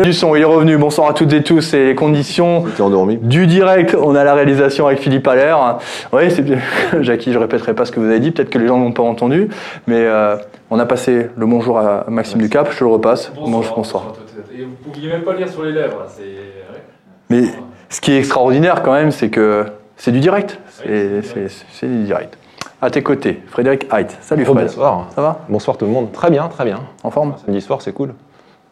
Du son, il est revenu. Bonsoir à toutes et tous. C'est les conditions du direct. On a la réalisation avec Philippe Allaire. Oui, c'est Jackie, je répéterai pas ce que vous avez dit. Peut-être que les gens n'ont pas entendu. Mais euh, on a passé le bonjour à Maxime Ducap. Je te le repasse. Bonsoir. Et vous pouviez même pas lire sur les lèvres. là, ouais. Mais ce qui est extraordinaire quand même, c'est que c'est du direct. C'est du direct. À tes côtés, Frédéric Height. Salut Oh, Fred. bonsoir. Ça va? Bonsoir tout le monde. Très bien, très bien. En forme? Samedi soir, c'est cool.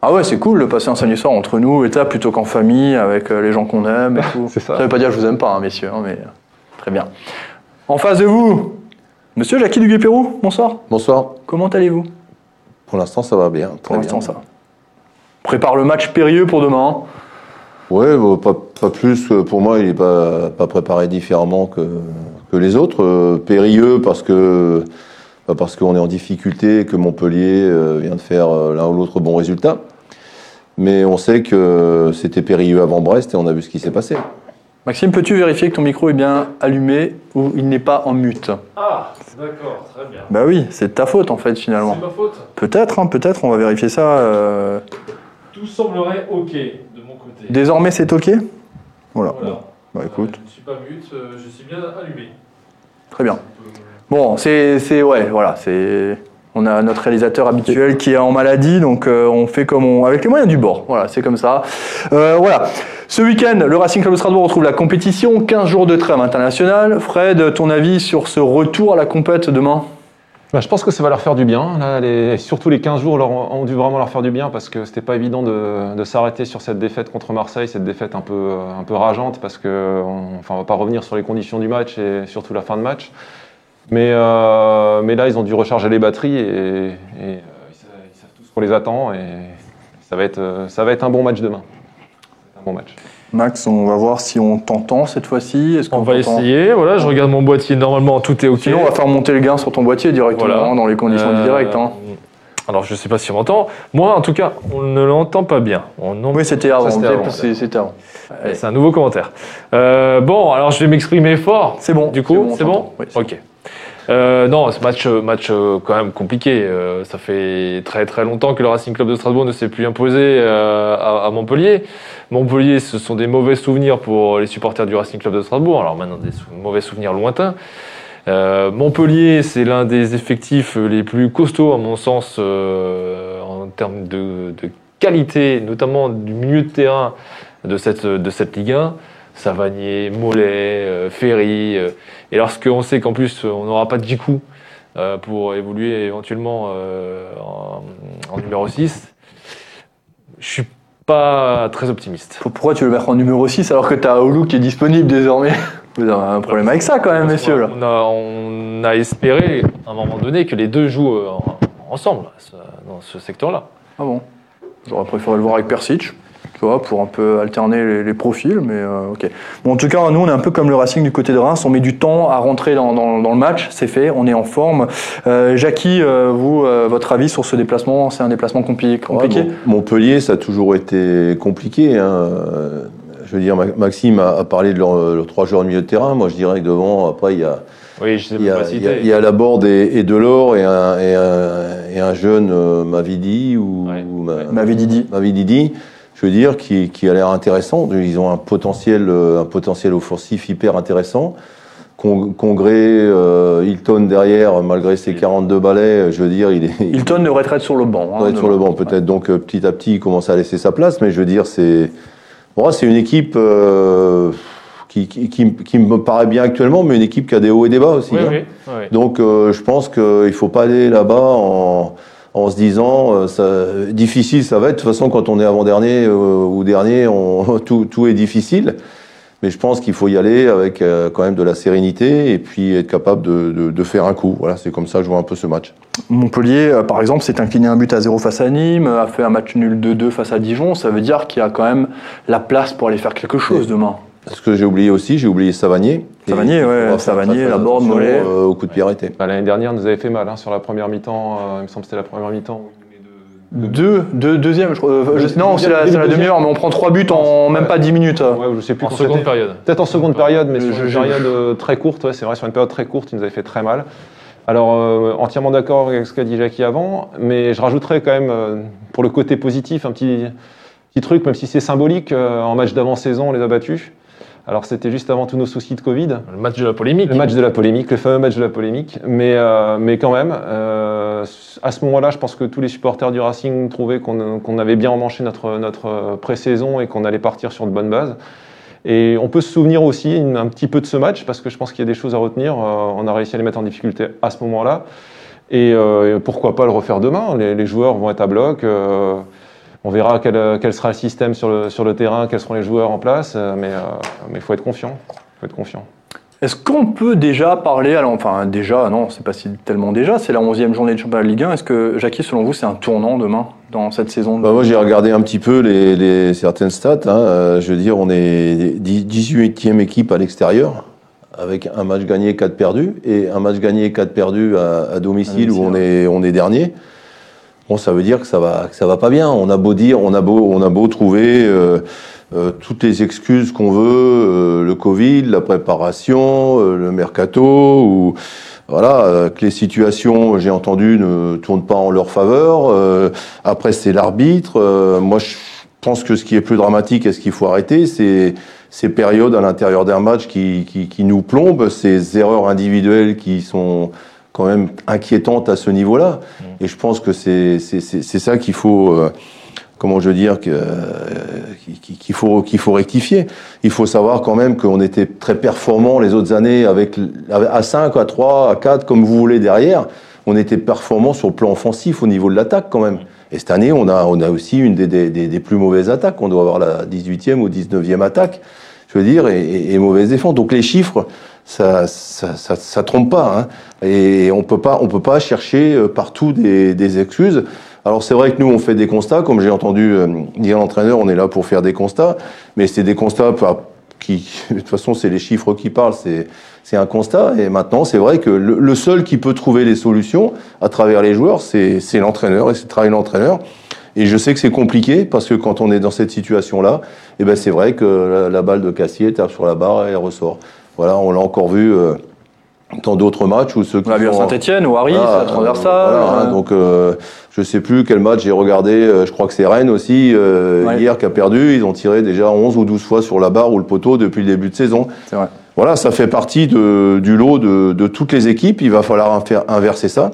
Ah ouais, c'est cool de passer un samedi soir entre nous et ça, plutôt qu'en famille, avec euh, les gens qu'on aime et tout. C'est ça. veut pas dire que je vous aime pas, hein, messieurs, hein, mais euh, très bien. En face de vous, monsieur Jackie Duguay-Pérou, bonsoir. Bonsoir. Comment allez-vous? Pour l'instant, ça va bien. Pour l'instant, ça va. Prépare le match périlleux pour demain. hein. Ouais, bon, pas, pas plus. euh, Pour moi, il n'est pas, pas préparé différemment que, que les autres. Euh, périlleux parce que pas parce qu'on est en difficulté, que Montpellier euh, vient de faire euh, l'un ou l'autre bon résultat. Mais on sait que c'était périlleux avant Brest et on a vu ce qui s'est passé. Maxime, peux-tu vérifier que ton micro est bien allumé ou il n'est pas en mute? Ah, d'accord, très bien. Bah oui, c'est de ta faute en fait finalement. C'est ma faute? Peut-être, hein, peut-être, on va vérifier ça. euh, Tout semblerait ok de mon côté. Désormais, c'est ok? Voilà. Voilà. Bah écoute, Je ne suis pas mute, euh, je suis bien allumé. très bien. Bon, c'est, c'est ouais, voilà, c'est. On a notre réalisateur habituel qui est en maladie, donc euh, on fait comme on, avec les moyens du bord. Voilà, c'est comme ça. Euh, voilà. Ce week-end, le Racing Club de Strasbourg retrouve la compétition. 15 jours de trêve internationale. Fred, ton avis sur ce retour à la compète demain? Bah, je pense que ça va leur faire du bien. Surtout les 15 jours ont dû vraiment leur faire du bien parce que c'était pas évident de, s'arrêter sur cette défaite contre Marseille, cette défaite un peu, un peu rageante parce que enfin, va pas revenir sur les conditions du match et surtout la fin de match. Mais, euh, mais là, ils ont dû recharger les batteries et, et, euh, ils, savent, ils savent tous qu'on les attend et ça va être, euh, ça va être un bon match demain. Va Un bon match. Max, on va voir si on t'entend cette fois-ci. Est-ce On qu'on va t'entend essayer. Voilà, je regarde mon boîtier. Normalement, tout est ok. Sinon, on va faire monter le gain sur ton boîtier directement Voilà. hein, dans les conditions Euh, direct. hein. Alors, je sais pas si on m'entend. Moi, en tout cas, on ne l'entend pas bien. On en- Oui, c'était avant. c'était avant, c'est- c'était avant. Allez. C'est un nouveau commentaire. Euh, bon, alors je vais m'exprimer fort. C'est bon. Du coup, on c'est bon, t'entend. Oui, c'est Ok. Euh, non, ce match, euh, match euh, quand même compliqué. Ça fait très très longtemps que le Racing Club de Strasbourg ne s'est plus imposé à, Montpellier. Montpellier, ce sont des mauvais souvenirs pour les supporters du Racing Club de Strasbourg. Alors maintenant, des mauvais souvenirs lointains. Montpellier, c'est l'un des effectifs les plus costauds, à mon sens, en termes de, de qualité, notamment du milieu de terrain de cette, de cette Ligue 1. Savanier, Mollet, euh, Ferry. euh, et lorsqu'on sait qu'en plus, on n'aura pas de Djikou euh, pour évoluer éventuellement en, en numéro 6, je suis pas très optimiste. Pourquoi tu veux le mettre en numéro 6 alors que tu as Olu qui est disponible désormais? Vous avez un problème avec ça quand même, messieurs. Là. On a, on a espéré à un moment donné que les deux jouent en- ensemble dans ce secteur-là. Ah bon? J'aurais préféré le voir avec Persic, tu vois, pour un peu alterner les, les profils, mais euh, ok. Bon, en tout cas, nous, on est un peu comme le Racing du côté de Reims, on met du temps à rentrer dans, dans- dans le match, c'est fait, on est en forme. Euh, Jackie, euh, vous, euh, votre avis sur ce déplacement C'est un déplacement compli- compliqué Ouais, Montpellier, ça a toujours été compliqué. hein. Je veux dire, Ma- Maxime a, a parlé de leurs trois joueurs de milieu de terrain. Moi, je dirais que devant, après, il y a, Oui, je sais il y pas a, citer. il y a- il y a Laborde et, et Delors et un, et un, et un jeune euh, Mavidi ou, Ouais, ou Ma- ouais. Mavididi. Mavididi, je veux dire, qui, qui a l'air intéressant. Ils ont un potentiel, euh, un potentiel offensif hyper intéressant. Con- Congré, euh, Hilton derrière, malgré ses 42 balais, je veux dire, il est, il Hilton devrait être sur le banc. hein, doit être sur le banc peut-être. Donc euh, petit à petit, il commence à laisser sa place. Mais je veux dire, c'est bon, c'est une équipe euh, qui, qui, qui, qui me paraît bien actuellement, mais une équipe qui a des hauts et des bas aussi. Oui, hein. oui, oui. Donc euh, je pense qu'il ne faut pas aller là-bas en, en se disant euh, ça, difficile ça va être. De toute façon, quand on est avant-dernier euh, ou dernier, on, tout, tout est difficile. Mais je pense qu'il faut y aller avec euh, quand même de la sérénité et puis être capable de, de, de faire un coup. Voilà, c'est comme ça que je vois un peu ce match. Montpellier, par exemple, s'est incliné un but à 0 face à Nîmes, a fait un match nul 2-2 face à Dijon. Ça veut dire qu'il y a quand même la place pour aller faire quelque chose demain. Ce que j'ai oublié aussi, j'ai oublié Savanier. Savanier, ouais, Savanier, Laborde, attention, Mollet. euh, au coup de pied arrêté. Bah, L'année dernière, nous avait fait mal hein, sur la première mi-temps. euh, il me semble que c'était la première mi-temps. deux- Deux, deux, deuxième, je crois. Euh, je- non, c'est la, la demi-heure, mais on prend trois buts en même pas 10 minutes. Ouais, je sais plus En seconde période. Peut-être en seconde période, mais sur une période très courte, ouais, c'est vrai, sur une période très courte, il nous avait fait très mal. Alors, euh, entièrement d'accord avec ce qu'a dit Jackie avant, mais je rajouterais quand même, euh, pour le côté positif, un petit, petit truc, même si c'est symbolique, euh, en match d'avant-saison, on les a battus. Alors c'était juste avant tous nos soucis de Covid. Le match de la polémique. Le match de la polémique, le fameux match de la polémique. Mais, euh, mais quand même, euh, à ce moment-là, je pense que tous les supporters du Racing trouvaient qu'on avait bien emmanché notre, notre pré-saison et qu'on allait partir sur de bonnes bases. Et on peut se souvenir aussi une- un petit peu de ce match parce que je pense qu'il y a des choses à retenir. Euh, on a réussi à les mettre en difficulté à ce moment-là. Et euh, pourquoi pas le refaire demain? Les, les joueurs vont être à bloc. Euh, on verra quel, euh, quel sera le système sur le, sur le terrain, quels seront les joueurs en place. euh, mais il faut être confiant. faut être confiant. Est-ce qu'on peut déjà parler, alors, enfin déjà, non, c'est pas si tellement déjà, c'est la 11e journée de championnat de Ligue 1. Est-ce que, Jackie, selon vous, c'est un tournant demain dans cette saison de- Bah, moi, j'ai regardé un petit peu les, les- certaines stats. hein. Euh, je veux dire, on est 18e équipe à l'extérieur, avec un match gagné, 4 perdus, et un match gagné, 4 perdus à, à domicile, À où on est, on est dernier. Ça veut dire que ça va, ça va pas bien. On a beau dire, on a beau, on a beau trouver euh, euh, toutes les excuses qu'on veut, euh, le Covid, la préparation, le mercato, ou voilà, que les situations, j'ai entendu, ne tournent pas en leur faveur. Après, c'est l'arbitre. Moi, je pense que ce qui est plus dramatique et ce qu'il faut arrêter, c'est ces périodes à l'intérieur d'un match qui nous plombent, ces erreurs individuelles qui sont quand même inquiétantes à ce niveau-là. Et je pense que c'est c'est- c'est- c'est ça qu'il faut, euh, comment je veux dire, que, euh, qu'il qu'il faut, qu'il faut rectifier. Il faut savoir quand même qu'on était très performants les autres années avec à 5, à 3, à 4, comme vous voulez derrière. On était performants sur le plan offensif au niveau de l'attaque quand même. Et cette année, on a, on a aussi une des, des, des- des plus mauvaises attaques. On doit avoir la 18e ou 19e attaque, je veux dire, et, et, et mauvaise défense. Donc les chiffres, ça, ça, ça, ça trompe pas. Hein. Et on peut pas, on peut pas chercher euh, partout des, des excuses. Alors c'est vrai que nous, on fait des constats, comme j'ai entendu euh, dire l'entraîneur, on est là pour faire des constats, mais c'est des constats qui, de toute façon, c'est les chiffres qui parlent, c'est c'est un constat. Et maintenant, c'est vrai que le, seul qui peut trouver les solutions à travers les joueurs, c'est c'est l'entraîneur et c'est le travail de l'entraîneur. Et je sais que c'est compliqué parce que quand on est dans cette situation-là, eh ben c'est vrai que la, la balle de Cassier tape sur la barre et elle ressort. Voilà, on l'a encore vu euh, dans d'autres matchs où ceux qui On l'a vu à Saint-Etienne, ou Harry, voilà, à transversal. voilà, hein, euh, donc euh, je sais plus quel match j'ai regardé, euh, je crois que c'est Rennes aussi, euh, Ouais. hier qui a perdu, ils ont tiré déjà 11 ou 12 fois sur la barre ou le poteau depuis le début de saison. C'est vrai. Voilà, ça fait partie de, du lot de, de toutes les équipes, il va falloir inverser ça.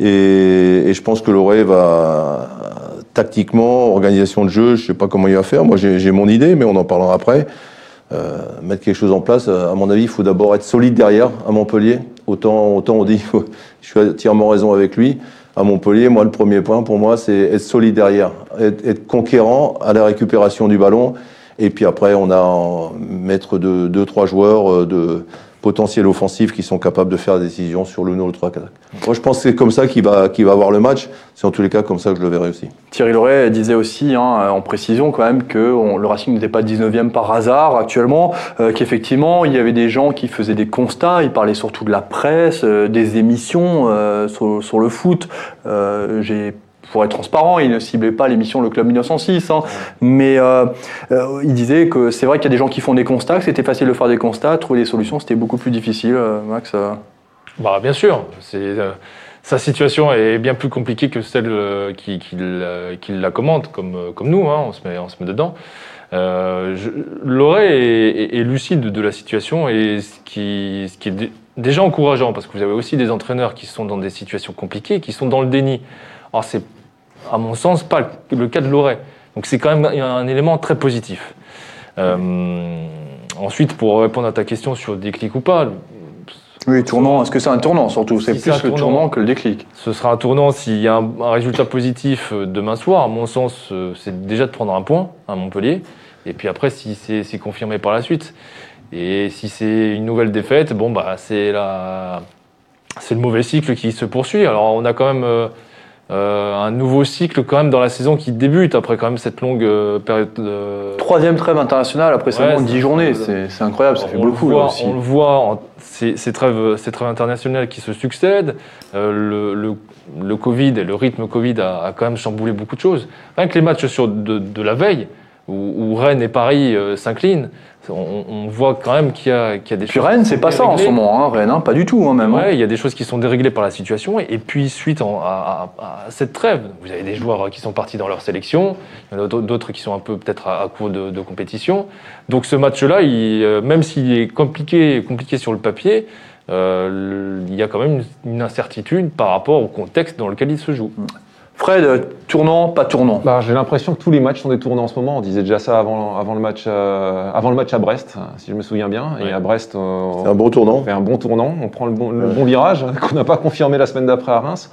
Et, et je pense que Loré va tactiquement, organisation de jeu, je sais pas comment il va faire, moi j'ai mon idée, mais on en parlera après. Euh, mettre quelque chose en place, euh, à mon avis, il faut d'abord être solide derrière à Montpellier. Autant, autant on dit, je suis entièrement raison avec lui. À Montpellier, moi, le premier point pour moi, c'est être solide derrière, être, être conquérant à la récupération du ballon. Et puis après, on a mettre deux, deux, trois joueurs euh, de potentiel offensif qui sont capables de faire des décisions sur l'une ou l'autre attaque. Moi, je pense que c'est comme ça qu'il va, qu'il va avoir le match. C'est en tous les cas comme ça que je le verrai aussi. Thierry Loret disait aussi, hein, en précision quand même, que le Racing n'était pas 19e par hasard actuellement, euh, qu'effectivement il y avait des gens qui faisaient des constats, ils parlaient surtout de la presse, euh, des émissions euh, sur, le foot. Pour être transparent, il ne ciblait pas l'émission Le Club 1906, hein, mais euh, euh, il disait que c'est vrai qu'il y a des gens qui font des constats, que c'était facile de faire des constats, trouver des solutions c'était beaucoup plus difficile. euh, Max. Bah, bien sûr, c'est sa situation est bien plus compliquée que celle euh, qui, qui, la- qui la commente, comme, comme nous, hein, on, se met, on se met dedans. Euh, je- Loret est, est- est lucide de la situation et ce qui, ce qui est dé- déjà encourageant, parce que vous avez aussi des entraîneurs qui sont dans des situations compliquées, qui sont dans le déni. Alors c'est, à mon sens, pas le, le cas de Loret. Donc c'est quand même un élément très positif. Euh, ensuite, pour répondre à ta question sur déclic ou pas, Oui, tournant, est-ce que c'est un tournant surtout? C'est Si plus un le tournant. tournant que le déclic. Ce sera un tournant s'il y a un, un résultat positif euh, demain soir. À mon sens, euh, c'est déjà de prendre un point à Montpellier. Et puis après, si c'est confirmé par la suite. Et si c'est une nouvelle défaite, bon, bah, c'est la... le mauvais cycle qui se poursuit. Alors, on a quand même euh, euh, un nouveau cycle quand même dans la saison qui débute après quand même cette longue euh, période. de- Troisième trêve internationale après seulement Ouais, 10 c'est- journées, c'est incroyable, ça fait on beaucoup le là voit, aussi. On le voit, en- ces, ces trêves, ces trêves internationales qui se succèdent, euh, le, le, le Covid et le rythme Covid a, a quand même chamboulé beaucoup de choses. Rien que les matchs sur de, de la veille, où, où Rennes et Paris euh, s'inclinent, on, on voit quand même qu'il y, a- qu'il y a des Puis choses. Rennes, qui c'est sont pas ça en ce moment, hein, Rennes, hein, pas du tout, hein, même. hein. Ouais, il y a des choses qui sont déréglées par la situation. Et puis, suite en- à, à- à cette trêve, vous avez des joueurs qui sont partis dans leur sélection, il y en a d'autres- qui sont un peu peut-être à, à court de, de compétition. Donc, ce match-là, il, euh, même s'il est compliqué, compliqué sur le papier, euh, il y a quand même une, une incertitude par rapport au contexte dans lequel il se joue. Fred, tournant, pas tournant. Bah, J'ai l'impression que tous les matchs sont des tournants en ce moment. On disait déjà ça avant, avant, le, match, euh, avant le match à Brest, si je me souviens bien. Et à Brest, euh, C'est un bon tournant. on fait un bon tournant, on prend le bon, le Ouais. bon virage, qu'on n'a pas confirmé la semaine d'après à Reims.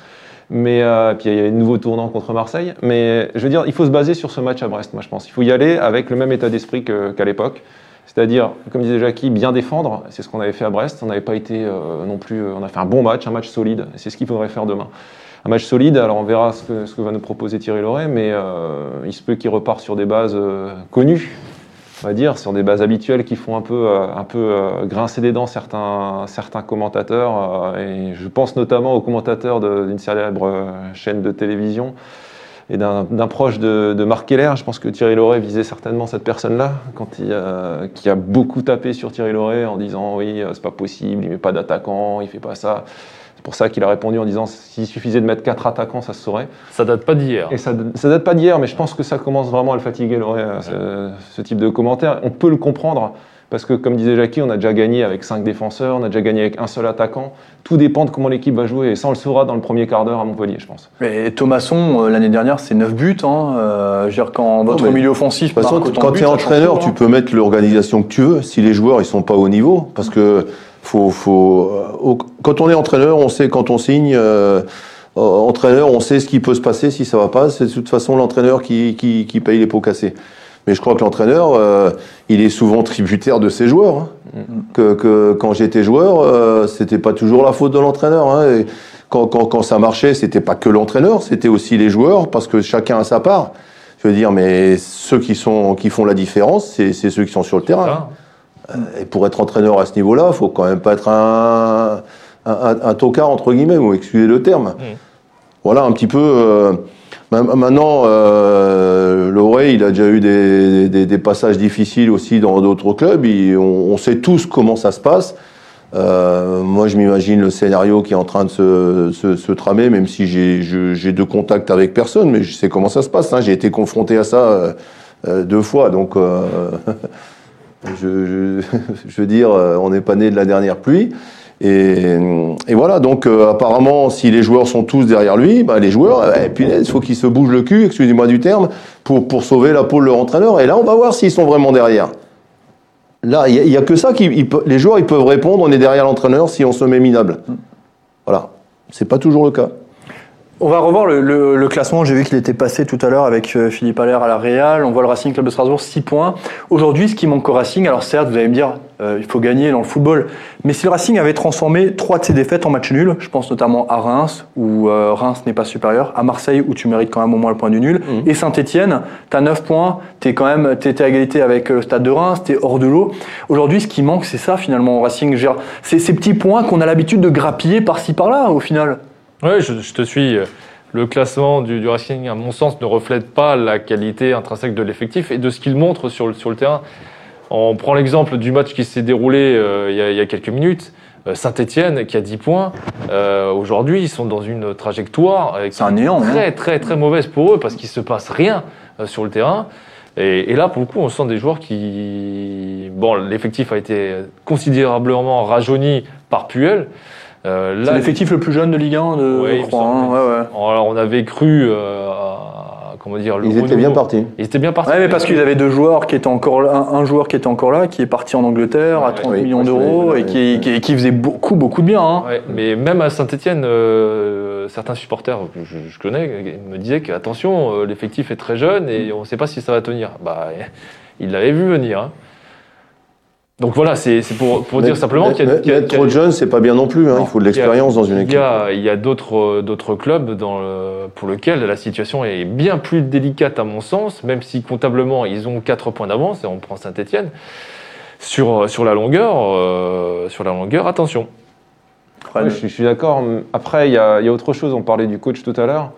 Mais euh, puis il y a un nouveau tournant contre Marseille. Mais je veux dire, il faut se baser sur ce match à Brest, moi je pense. Il faut y aller avec le même état d'esprit qu'à l'époque. C'est-à-dire, comme disait Jackie, bien défendre. C'est ce qu'on avait fait à Brest. On n'avait pas été euh, non plus. euh, on a fait un bon match, un match solide. C'est ce qu'il faudrait faire demain. Un match solide. Alors on verra ce que, va nous proposer Thierry Loret, mais euh, il se peut qu'il repart sur des bases euh, connues on va dire, sur des bases habituelles qui font un peu, euh, grincer des dents certains, commentateurs. et je pense notamment aux commentateurs d'une célèbre chaîne de télévision et d'un proche de, de Marc Keller. Je pense que Thierry Loret visait certainement cette personne-là, qui a beaucoup tapé sur Thierry Loret en disant oui, c'est pas possible, il met pas d'attaquant, il fait pas ça. C'est pour ça qu'il a répondu en disant s'il suffisait de mettre quatre attaquants, ça se saurait. Ça date pas d'hier. Et ça, ça date pas d'hier, mais je pense que ça commence vraiment à le fatiguer, Loret, euh, ce, ce type de commentaire. On peut le comprendre, parce que comme disait Jackie, on a déjà gagné avec cinq défenseurs, on a déjà gagné avec un seul attaquant. Tout dépend de comment l'équipe va jouer, et ça on le saura dans le premier quart d'heure à Montpellier, je pense. Et Thomasson, euh, l'année dernière, c'est 9 buts. Hein. Euh, je veux dire, quand votre mais milieu offensif De toute façon, quand tu es entraîneur, tu peux mettre l'organisation que tu veux. Si les joueurs ils sont pas au niveau, parce que faut, faut, euh, quand on est entraîneur, on sait quand on signe. euh, euh, entraîneur, on sait ce qui peut se passer si ça va pas. C'est de toute façon l'entraîneur qui, qui, qui paye les pots cassés. Mais je crois que l'entraîneur, euh, il est souvent tributaire de ses joueurs. hein. Que, que quand j'étais joueur, euh, c'était pas toujours la faute de l'entraîneur. hein. Et quand, quand, quand ça marchait, c'était pas que l'entraîneur, c'était aussi les joueurs, parce que chacun a sa part. Je veux dire, mais ceux qui, sont, qui font la différence, c'est c'est ceux qui sont sur le terrain. Ça, Et pour être entraîneur à ce niveau-là, il faut quand même pas être un, un, un- un tocard, entre guillemets, ou excusez le terme. Voilà, un petit peu. euh, ma- maintenant, euh, Loré, il a déjà eu des, des- des passages difficiles aussi dans d'autres clubs. Il- on, on sait tous comment ça se passe. Euh, moi, je m'imagine le scénario qui est en train de se, se- se tramer, même si j'ai de contact avec personne, mais je sais comment ça se passe. hein. J'ai été confronté à ça euh, euh, deux fois, donc euh, je, veux dire, euh, on n'est pas né de la dernière pluie. Et, voilà, donc euh, apparemment, si les joueurs sont tous derrière lui, bah, les joueurs, euh, punaise, il faut qu'ils se bougent le cul, excusez-moi du terme, pour, sauver la peau de leur entraîneur. Et là, on va voir s'ils sont vraiment derrière. Là, il n'y a, que ça qui. les joueurs, ils peuvent répondre, on est derrière l'entraîneur si on se met minable. Voilà. C'est pas toujours le cas. On va revoir le, le- le classement. J'ai vu qu'il était passé tout à l'heure avec euh, Philippe Allaire à la Real. On voit le Racing Club de Strasbourg, 6 points. Aujourd'hui, ce qui manque au Racing, alors certes, vous allez me dire, euh, il faut gagner dans le football, mais si le Racing avait transformé trois de ses défaites en match nul, je pense notamment à Reims, où euh, Reims n'est pas supérieur, à Marseille, où tu mérites quand même au moins le point du nul, et Saint-Etienne, tu as 9 points, tu es quand même t'es à égalité avec euh, le Stade de Reims, tu es hors de l'eau. Aujourd'hui, ce qui manque, c'est ça finalement au Racing. C'est ces petits points qu'on a l'habitude de grappiller par-ci par-là, au final. Oui, je, je te suis. Le classement du, du Racing, à mon sens, ne reflète pas la qualité intrinsèque de l'effectif et de ce qu'il montre sur le, sur le terrain. On prend l'exemple du match qui s'est déroulé euh, il, y a, il y a quelques minutes. Euh, Saint-Etienne, qui a 10 points, euh, aujourd'hui, ils sont dans une trajectoire euh, qui C'est un néant, hein. très, très, très mauvaise pour eux parce qu'il se passe rien euh, sur le terrain. Et, et là, pour le coup, on sent des joueurs qui. Bon, l'effectif a été considérablement rajeuni par Puel. Euh, C'est là, l'effectif le plus jeune de Ligue 1, de, Ouais, je crois. hein, ouais, ouais. alors, on avait cru, euh, à- comment dire, le Ils étaient bien partis. Ils étaient bien partis. Ouais, mais parce qu'ils avaient deux joueurs qui étaient encore là, un, un joueur qui était encore là, qui est parti en Angleterre à Ouais, 30 oui, millions d'euros et qui, qui, qui faisait beaucoup, beaucoup de bien. hein. Ouais, mais même à Saint-Etienne, certains supporters que je, je connais me disaient que attention, euh, l'effectif est très jeune et on ne sait pas si ça va tenir. Bah, ils l'avaient vu venir. hein. Donc voilà, c'est pour, dire simplement qu'il y a, mais- qu'il y a- mais qu'il y a- trop de jeunes, c'est pas bien non plus. hein. Non. Il faut de l'expérience dans une équipe. il y a d'autres d'autres clubs dans le- pour lesquels la situation est bien plus délicate à mon sens, même si comptablement ils ont 4 points d'avance et on prend Saint-Etienne. Sur, sur la longueur, euh, sur la longueur, attention. Je, suis- je suis d'accord. Après, il y, a il y a autre chose. On parlait du coach tout à l'heure.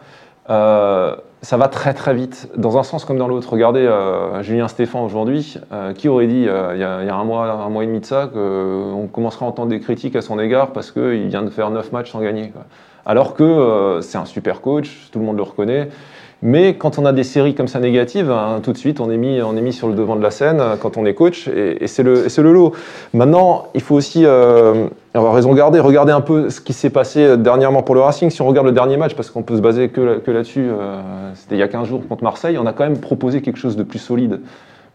Euh, ça va très très vite, dans un sens comme dans l'autre. Regardez euh, Julien Stéphan aujourd'hui, euh, qui aurait dit euh, il y, a, il y, a un mois, un mois et demi de ça qu'on commencerait à entendre des critiques à son égard parce qu'il vient de faire 9 matchs sans gagner. Quoi. Alors que c'est un super coach, tout le monde le reconnaît. Mais quand on a des séries comme ça négatives, hein, tout de suite, on est, mis, on est mis sur le devant de la scène quand on est coach, et, c'est le, le, lot. Maintenant, il faut aussi euh, avoir raison garder, regarder un peu ce qui s'est passé dernièrement pour le Racing. Si on regarde le dernier match, parce qu'on peut se baser que, là-dessus, euh, c'était il y a 15 jours contre Marseille, on a quand même proposé quelque chose de plus solide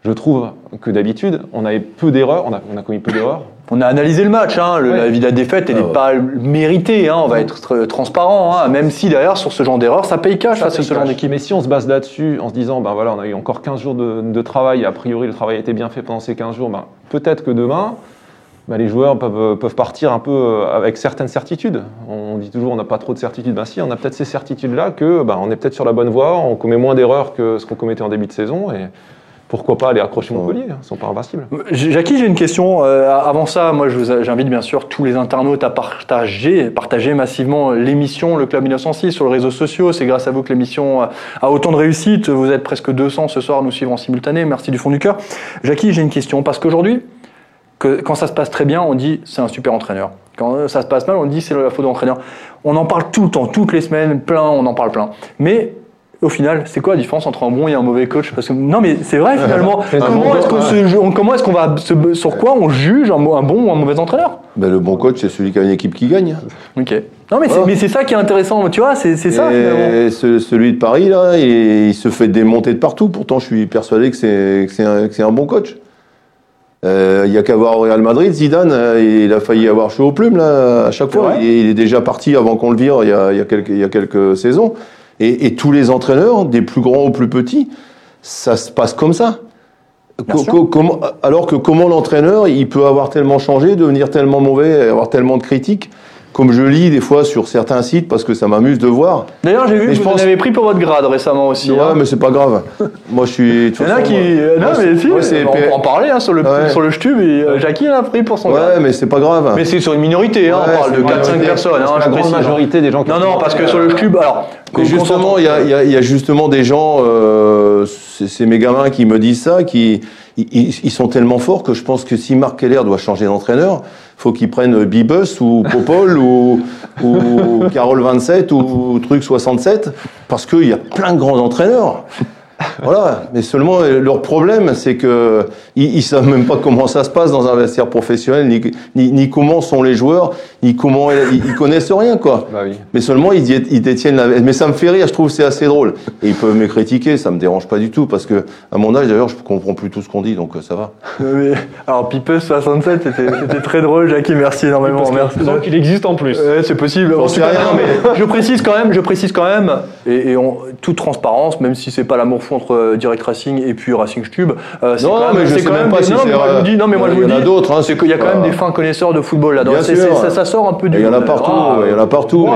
je trouve que d'habitude, on avait peu d'erreurs, on a, on a, commis peu d'erreurs. On a analysé le match, hein, le, ouais. la, la défaite, elle n'est ah ouais. pas méritée, hein, on va être transparent, hein, même si d'ailleurs sur ce genre d'erreur, ça paye cash, ça, c'est ce genre d'équipe. Mais si on se base là-dessus en se disant, ben voilà, on a eu encore 15 jours de, de, travail, a priori le travail a été bien fait pendant ces 15 jours, ben, peut-être que demain, ben, les joueurs peuvent, peuvent, partir un peu euh, avec certaines certitudes. On dit toujours on n'a pas trop de certitudes. Ben si, on a peut-être ces certitudes-là que ben, on est peut-être sur la bonne voie, on commet moins d'erreurs que ce qu'on commettait en début de saison. Et, pourquoi pas aller accrocher Montpellier Ils sont pas invincibles. Jackie, j'ai une question. Euh, avant ça, moi, j'invite bien sûr tous les internautes à partager, partager massivement l'émission Le Club 1906 sur les réseaux sociaux. C'est grâce à vous que l'émission a autant de réussite. Vous êtes presque 200 ce soir à nous suivre en simultané. Merci du fond du cœur. Jackie, j'ai une question. Parce qu'aujourd'hui, que, quand ça se passe très bien, on dit c'est un super entraîneur. Quand ça se passe mal, on dit c'est la faute de l'entraîneur. On en parle tout le temps, toutes les semaines, plein, on en parle plein. Mais au final, c'est quoi la différence entre un bon et un mauvais coach? Parce que non, mais c'est vrai finalement. comment est-ce qu'on se, comment est-ce qu'on va se, sur quoi on juge un, un, bon ou un mauvais entraîneur? Ben, le bon coach, c'est celui qui a une équipe qui gagne. Ok. Non, mais voilà. c'est ça qui est intéressant, tu vois, c'est ça. Et ce, celui de Paris là, il, il, se fait démonter de partout. Pourtant, je suis persuadé que c'est un, un bon coach. Euh, il y a qu'à voir au Real Madrid, Zidane, euh, il a failli avoir chaud aux plumes là, à chaque fois. Il, il, est déjà parti avant qu'on le vire il y, a, il, y a quelques, il y a quelques saisons. Et, et, tous les entraîneurs, des plus grands aux plus petits, ça se passe comme ça. Co comment, alors que comment l'entraîneur, il peut avoir tellement changé, devenir tellement mauvais, avoir tellement de critiques comme je lis des fois sur certains sites parce que ça m'amuse de voir. D'ailleurs, j'ai vu mais que vous pense... en avez pris pour votre grade récemment aussi. Ouais, hein. mais c'est pas grave. moi, je suis. Il y en a qui. Moi, non, mais si, moi, on peut en parler hein, sur le ouais. sur le et euh, Jackie en a pris pour son. Ouais, grade. mais c'est pas grave. Mais c'est sur une minorité. Hein, ouais, on parle de 4-5 personnes. Hein, la grande majorité des gens. qui Non, non, parce que sur le Stub, alors. Mais justement, il y, y, y, a justement des gens, euh, c'est mes gamins qui me disent ça, qui ils, sont tellement forts que je pense que si Marc Keller doit changer d'entraîneur, faut qu'il prenne Bibus ou Popol ou, ou Carole 27 ou Truc 67 parce qu'il y a plein de grands entraîneurs. Voilà, mais seulement leur problème, c'est que ils, ils savent même pas comment ça se passe dans un vestiaire professionnel, ni, ni, ni comment sont les joueurs, ni comment ils, ils connaissent rien quoi. Bah oui. Mais seulement ils, ils, détiennent la. Mais ça me fait rire, je trouve c'est assez drôle. Et ils peuvent me critiquer, ça me dérange pas du tout parce que à mon âge d'ailleurs, je comprends plus tout ce qu'on dit, donc ça va. Mais, alors Pipeux 67, c'était très drôle, Jackie, merci énormément. Merci. Donc il existe en plus. Euh, c'est possible. On sait rien, mais je précise quand même, je précise quand même, et, et on, toute transparence, même si c'est pas l'amour entre euh, Direct Racing et puis Racing Stube. Euh, non, quand même, mais je sais quand même pas si non, mais moi, je vous dis, non, mais moi, je vous il y en a dis, d'autres. Hein, c'est qu'il y a quand même des fins connaisseurs de football là. Bien sûr. Ça, ça, sort un peu du. Il y en a partout. Ah, il y en a partout.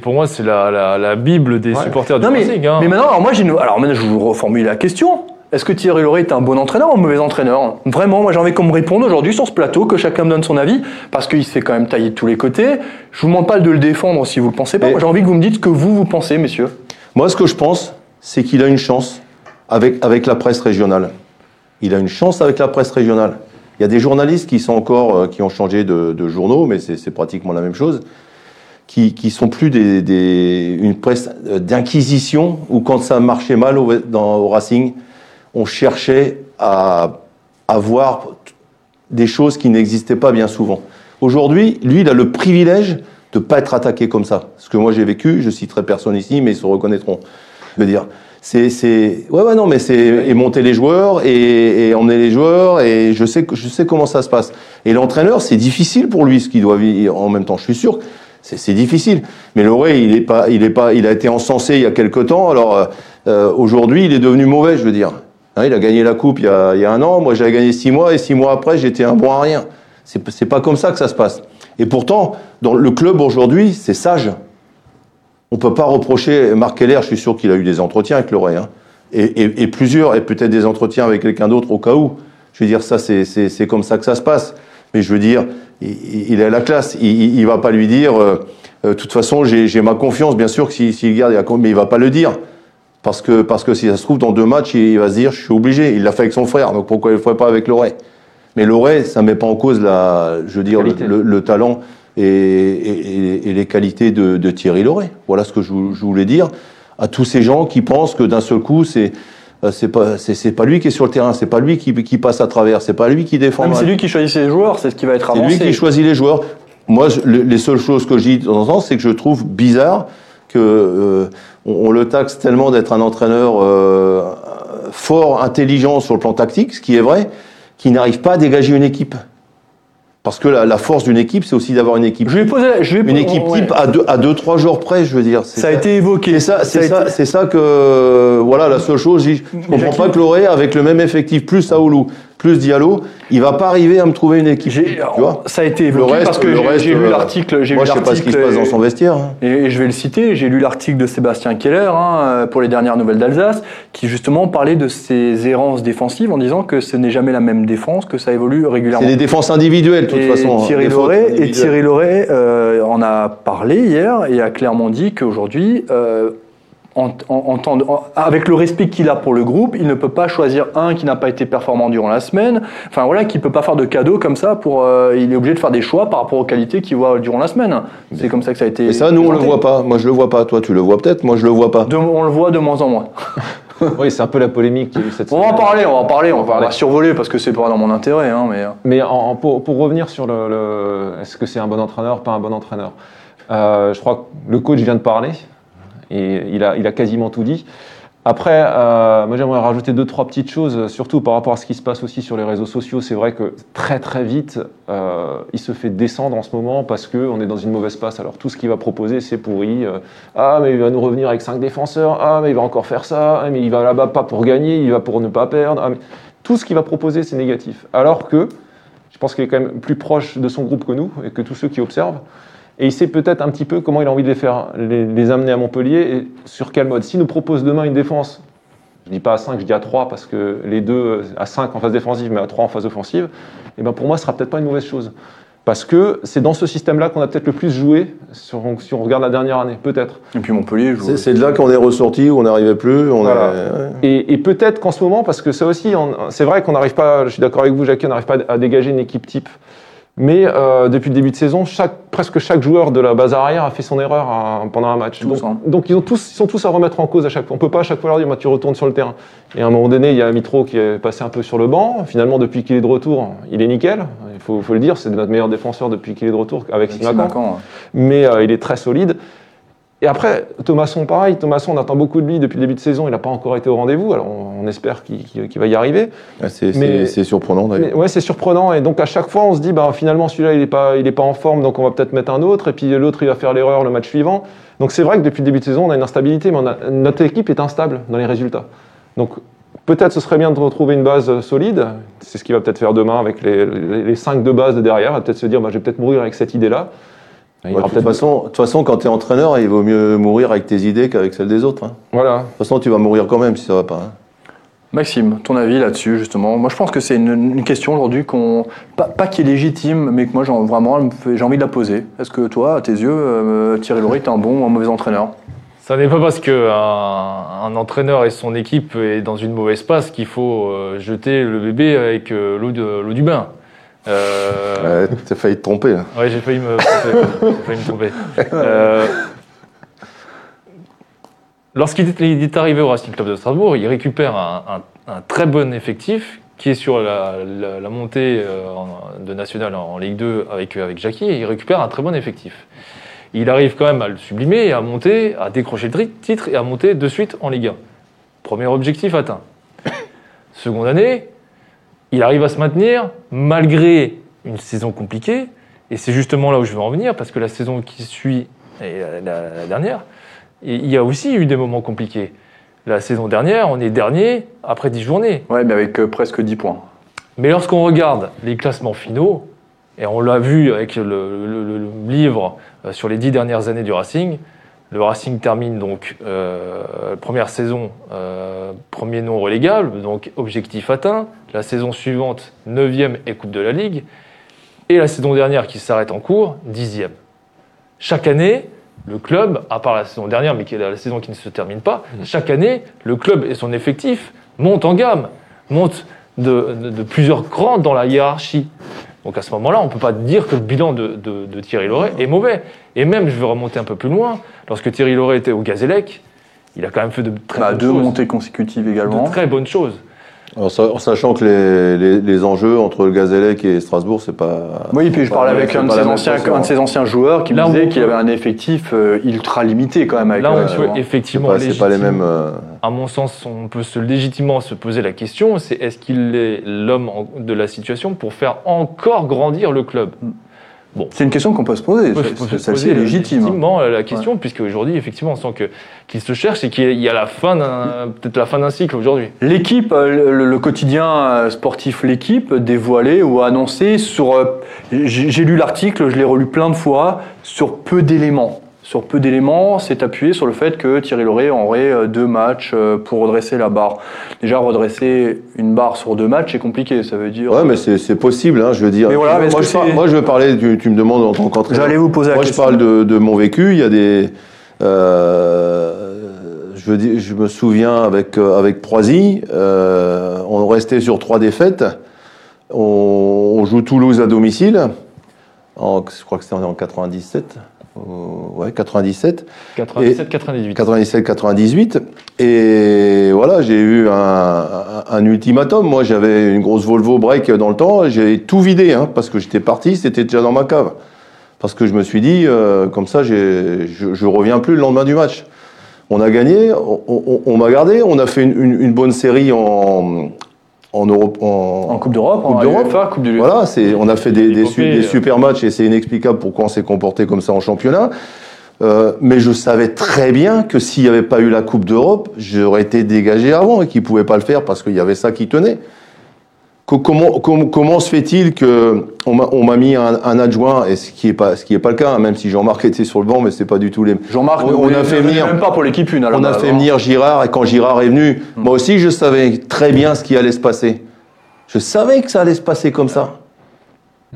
Pour moi, c'est la, bible des supporters du Racing. Hein. Mais maintenant, alors moi, alors maintenant, je vous reformule la question. Est-ce que Thierry Loret est un bon entraîneur ou un mauvais entraîneur? Vraiment, moi j'ai envie qu'on me réponde aujourd'hui sur ce plateau, que chacun me donne son avis, parce qu'il se fait quand même tailler de tous les côtés. Je vous demande pas de le défendre si vous le pensez pas. J'ai envie que vous me dites ce que vous, vous pensez, messieurs. Moi, ce que je pense, c'est qu'il a une chance avec, la presse régionale. Il a une chance avec la presse régionale. Il y a des journalistes qui sont encore, euh, qui ont changé de, journaux, mais c'est pratiquement la même chose, qui, qui sont plus une presse d'inquisition où quand ça marchait mal au, Racing, on cherchait à, à voir des choses qui n'existaient pas bien souvent. Aujourd'hui, lui, il a le privilège de ne pas être attaqué comme ça. Ce que moi j'ai vécu, je citerai personne ici, mais ils se reconnaîtront. Je veux dire, c'est, c'est, ouais, ouais, non, mais c'est et monter les joueurs et, et emmener les joueurs et je sais, je sais comment ça se passe. Et l'entraîneur, c'est difficile pour lui ce qu'il doit vivre en même temps. Je suis sûr, c'est, c'est difficile. Mais Loré, il est pas, il est pas, il a été encensé il y a quelque temps. Alors euh, aujourd'hui, il est devenu mauvais, je veux dire. Hein, il a gagné la coupe il y a, il y a un an. Moi, j'avais gagné six mois et six mois après, j'étais un bon à rien. C'est, c'est pas comme ça que ça se passe. Et pourtant, dans le club aujourd'hui, c'est sage. On peut pas reprocher Marc Keller, je suis sûr qu'il a eu des entretiens avec Loré, hein, et, et, et, plusieurs, et peut-être des entretiens avec quelqu'un d'autre au cas où. Je veux dire, ça, c'est, comme ça que ça se passe. Mais je veux dire, il, il est à la classe. Il, il va pas lui dire, euh, de toute façon, j'ai, ma confiance, bien sûr, que s'il si, si garde, mais il va pas le dire. Parce que, parce que si ça se trouve, dans deux matchs, il va se dire, je suis obligé. Il l'a fait avec son frère, donc pourquoi il ne le ferait pas avec Loret Mais Loret, ça ne met pas en cause la, je veux dire, le, Qualité. le- le talent et, et- et les qualités de, de Thierry Loret. Voilà ce que je, vou- je voulais dire à tous ces gens qui pensent que d'un seul coup, c'est euh, c'est pas c'est c'est pas lui qui est sur le terrain, c'est pas lui qui, qui passe à travers, c'est pas lui qui défend. C'est lui qui choisit ses joueurs, c'est ce qui va être C'est avancé. lui qui choisit les joueurs. Moi, je- les seules choses que je dis de temps en temps, c'est que je trouve bizarre que euh, on, on le taxe tellement d'être un entraîneur euh, fort, intelligent sur le plan tactique, ce qui est vrai, qu'il n'arrive pas à dégager une équipe. Parce que la, la force d'une équipe, c'est aussi d'avoir une équipe. Je ai posé, je ai Une équipe ouais. type à deux, à deux, trois jours près, je veux dire. C'est Ça a été évoqué. c'est ça, c'est ça, été- ça que voilà la seule chose. Je, je comprends Jackie- pas que Loré, avec le même effectif, plus Saoulou, plus Diallo, il va pas arriver à me trouver une équipe. J'ai- Tu vois ça a été Le évoqué reste, parce que le j'ai lu euh, l'article. j'ai Moi, lu je sais pas ce qui se passe dans son vestiaire. hein. Et, et je vais le citer, j'ai lu l'article de Sébastien Keller hein, pour les dernières nouvelles d'Alsace, qui justement parlait de ces errances défensives en disant que ce n'est jamais la même défense, que ça évolue régulièrement. C'est des défenses individuelles, de toute et façon. hein, Thierry Loret, et. Thierry Loret euh, en a parlé hier et a clairement dit qu'aujourd'hui, euh, en, en- en temps de- en- avec le respect qu'il a pour le groupe, il ne peut pas choisir un qui n'a pas été performant durant la semaine. Enfin voilà, qui peut pas faire de cadeaux comme ça. Pour, euh, il est obligé de faire des choix par rapport aux qualités qu'il voit durant la semaine. C'est comme ça que ça a été. Et ça, nous, on le présenté. voit pas. Moi, je le vois pas. Toi, tu le vois peut-être. Moi, je le vois pas. De- on le voit de moins en moins. Oui, c'est un peu la polémique qu'il y a eu cette On va en semaine. parler, on va en parler, on va, parler. on va survoler parce que c'est pas dans mon intérêt. Hein, mais... Mais en- en- pour, pour revenir sur le, le- est-ce que c'est un bon entraîneur, pas un bon entraîneur? Euh, Je crois que le coach vient de parler et il a, quasiment tout dit. Après, euh, moi j'aimerais rajouter deux trois petites choses, surtout par rapport à ce qui se passe aussi sur les réseaux sociaux. C'est vrai que très très vite, euh, il se fait descendre en ce moment parce que on est dans une mauvaise passe. Alors tout ce qu'il va proposer, c'est pourri. Euh, ah mais il va nous revenir avec cinq défenseurs. Ah mais il va encore faire ça. Ah, mais il va là-bas pas pour gagner, il va pour ne pas perdre. Ah, tout ce qu'il va proposer, c'est négatif. Alors que je pense qu'il est quand même plus proche de son groupe que nous et que tous ceux qui observent. Et il sait peut-être un petit peu comment il a envie de les faire, les, les amener à Montpellier et sur quel mode. S'il nous propose demain une défense, je dis pas à 5, je dis à 3 parce que les deux à 5 en phase défensive mais à 3 en phase offensive, et ben pour moi ce sera peut-être pas une mauvaise chose. Parce que c'est dans ce système-là qu'on a peut-être le plus joué sur- si on regarde la dernière année, peut-être. Et puis Montpellier joue. C'est c'est de là qu'on est ressorti, où on n'arrivait plus. On Voilà. est- ouais. Et, et peut-être qu'en ce moment, parce que ça aussi, on- c'est vrai qu'on n'arrive pas, je suis d'accord avec vous, Jackie, on n'arrive pas à dégager une équipe type. Mais euh, depuis le début de saison, chaque, presque chaque joueur de la base arrière a fait son erreur hein, pendant un match. Tous, donc, hein. donc ils, ont tous, ils sont tous à remettre en cause à chaque fois. On peut pas à chaque fois leur dire, tu retournes sur le terrain. Et à un moment donné, il y a Mitro qui est passé un peu sur le banc. Finalement, depuis qu'il est de retour, il est nickel. Il faut, faut le dire, c'est notre meilleur défenseur depuis qu'il est de retour avec Simakan, ouais. mais euh, il est très solide. Et après, Thomasson, pareil. Thomasson, on attend beaucoup de lui depuis le début de saison. Il n'a pas encore été au rendez-vous. Alors, on, on espère qu'il va y arriver. Ah, C'est Mais- c'est- c'est surprenant d'ailleurs. Ouais, c'est surprenant. Et donc, à chaque fois, on se dit, bah, finalement, celui-là, il n'est pas, il est pas en forme, donc on va peut-être mettre un autre. Et puis, l'autre, il va faire l'erreur le match suivant. Donc, c'est vrai que depuis le début de saison, on a une instabilité, mais on a- notre équipe est instable dans les résultats. Donc, peut-être ce serait bien de retrouver une base solide. C'est ce qu'il va peut-être faire demain avec les, les, les cinq de base de derrière. Il va peut-être se dire, bah, je vais peut-être mourir avec cette idée-là. Ouais, aura de toute façon, de toute façon, quand tu es entraîneur, il vaut mieux mourir avec tes idées qu'avec celles des autres. hein. Voilà. De toute façon, tu vas mourir quand même si ça va pas. hein. Maxime, ton avis là-dessus, justement? Moi, je pense que c'est une, une question aujourd'hui qu'on. Pas, pas qui est légitime, mais que moi, j'ai vraiment, j'ai envie de la poser. Est-ce que toi, à tes yeux, euh, Thierry Loret, est un bon ou un mauvais entraîneur? Ça n'est pas parce qu'un un entraîneur et son équipe est dans une mauvaise passe qu'il faut euh, jeter le bébé avec euh, l'eau de- l'eau du bain. Euh, Ouais, T'as failli te tromper. là. Ouais, j'ai failli me tromper. J'ai failli me tromper. Euh, Lorsqu'il est, arrivé au Racing Club de Strasbourg, il récupère un, un- un très bon effectif qui est sur la, la- la montée euh, de National en Ligue 2 avec, avec Jackie, et il récupère un très bon effectif. Il arrive quand même à le sublimer, et à monter, à décrocher le titre et à monter de suite en Ligue 1. Premier objectif atteint. Seconde année, il arrive à se maintenir malgré une saison compliquée. Et c'est justement là où je veux en venir, parce que la saison qui suit et la, dernière, et il y a aussi eu des moments compliqués. La saison dernière, on est dernier après 10 journées. Ouais, mais avec euh, presque 10 points. Mais lorsqu'on regarde les classements finaux, et on l'a vu avec le, le- le- le livre euh, sur les 10 dernières années du Racing, le Racing termine donc euh, première saison, euh, premier non relégable, donc objectif atteint. La saison suivante, 9e et Coupe de la Ligue. Et la saison dernière qui s'arrête en cours, 10e. Chaque année, le club, à part la saison dernière, mais qui est la saison qui ne se termine pas, chaque année, le club et son effectif montent en gamme, montent de, de- de plusieurs crans dans la hiérarchie. Donc à ce moment-là, on ne peut pas dire que le bilan de, de- de Thierry Loret est mauvais. Et même, je vais remonter un peu plus loin, lorsque Thierry Loret était au Gazélec, il a quand même fait de très, Bah, bonnes, deux choses, montées consécutives également. de très bonnes choses. En sachant que les, les, les enjeux entre le Gazélec et Strasbourg, c'est pas. Oui, puis je parlais avec un de, ses anciens, un de ses anciens joueurs qui me Là, disait qu'il avait un effectif euh, ultra limité quand même. Avec, Là, on euh, peut effectivement pas, c'est pas les mêmes. euh, à mon sens, on peut se légitimement se poser la question, c'est est-ce qu'il est l'homme de la situation pour faire encore grandir le club? C'est une question qu'on peut se poser. Poser Celle-ci est légitime. légitimement la question, puisque aujourd'hui, effectivement, on sent que qu'il se cherche et qu'il y a la fin d'un peut-être la fin d'un cycle aujourd'hui. L'équipe, euh, le, le quotidien euh, sportif L'équipe dévoilé ou annoncé sur. euh, J'ai j'ai lu l'article, je l'ai relu plein de fois, sur peu d'éléments. Sur peu d'éléments, c'est appuyé sur le fait que Thierry Loret aurait euh, deux matchs euh, pour redresser la barre. Déjà, redresser une barre sur deux matchs, c'est compliqué. Ça veut dire. Ouais, mais c'est possible, hein, je veux dire. Mais voilà, mais moi, je par- moi, je veux parler, tu, tu me demandes en tant qu'entraîneur. J'allais vous poser la Moi, question. je parle de, de mon vécu. Il y a des. euh, je, veux dire, je me souviens avec, avec Proisy, euh, on restait sur trois défaites. On, on joue Toulouse à domicile. En, je crois que c'était en 97. Euh, ouais, 97. 97-98. 97-98. Et voilà, j'ai eu un, ultimatum. Moi, j'avais une grosse Volvo break dans le temps. J'ai tout vidé, hein, parce que j'étais parti, c'était déjà dans ma cave. Parce que je me suis dit, euh, comme ça, je, je reviens plus le lendemain du match. On a gagné, on, on- on m'a gardé, on a fait une, une- une bonne série en, en Europe. En, En Coupe d'Europe, en d'Europe. Coupe du Voilà, c'est, on a fait des, des, su- des euh. super matchs et c'est inexplicable pourquoi on s'est comporté comme ça en championnat. Euh, mais je savais très bien que s'il n'y avait pas eu la Coupe d'Europe, j'aurais été dégagé avant et qu'ils ne pouvaient pas le faire parce qu'il y avait ça qui tenait. Co- Comment, com- comment se fait-il que on m'a mis un, un adjoint et ce qui est pas ce qui est pas le cas, hein, même si Jean-Marc était sur le banc, mais c'est pas du tout les. Jean-Marc, On- a fait venir- même pas pour l'équipe une. à la On a fait hein. venir Girard et quand Girard est venu, moi aussi je savais très bien ce qui allait se passer. Je savais que ça allait se passer comme ça.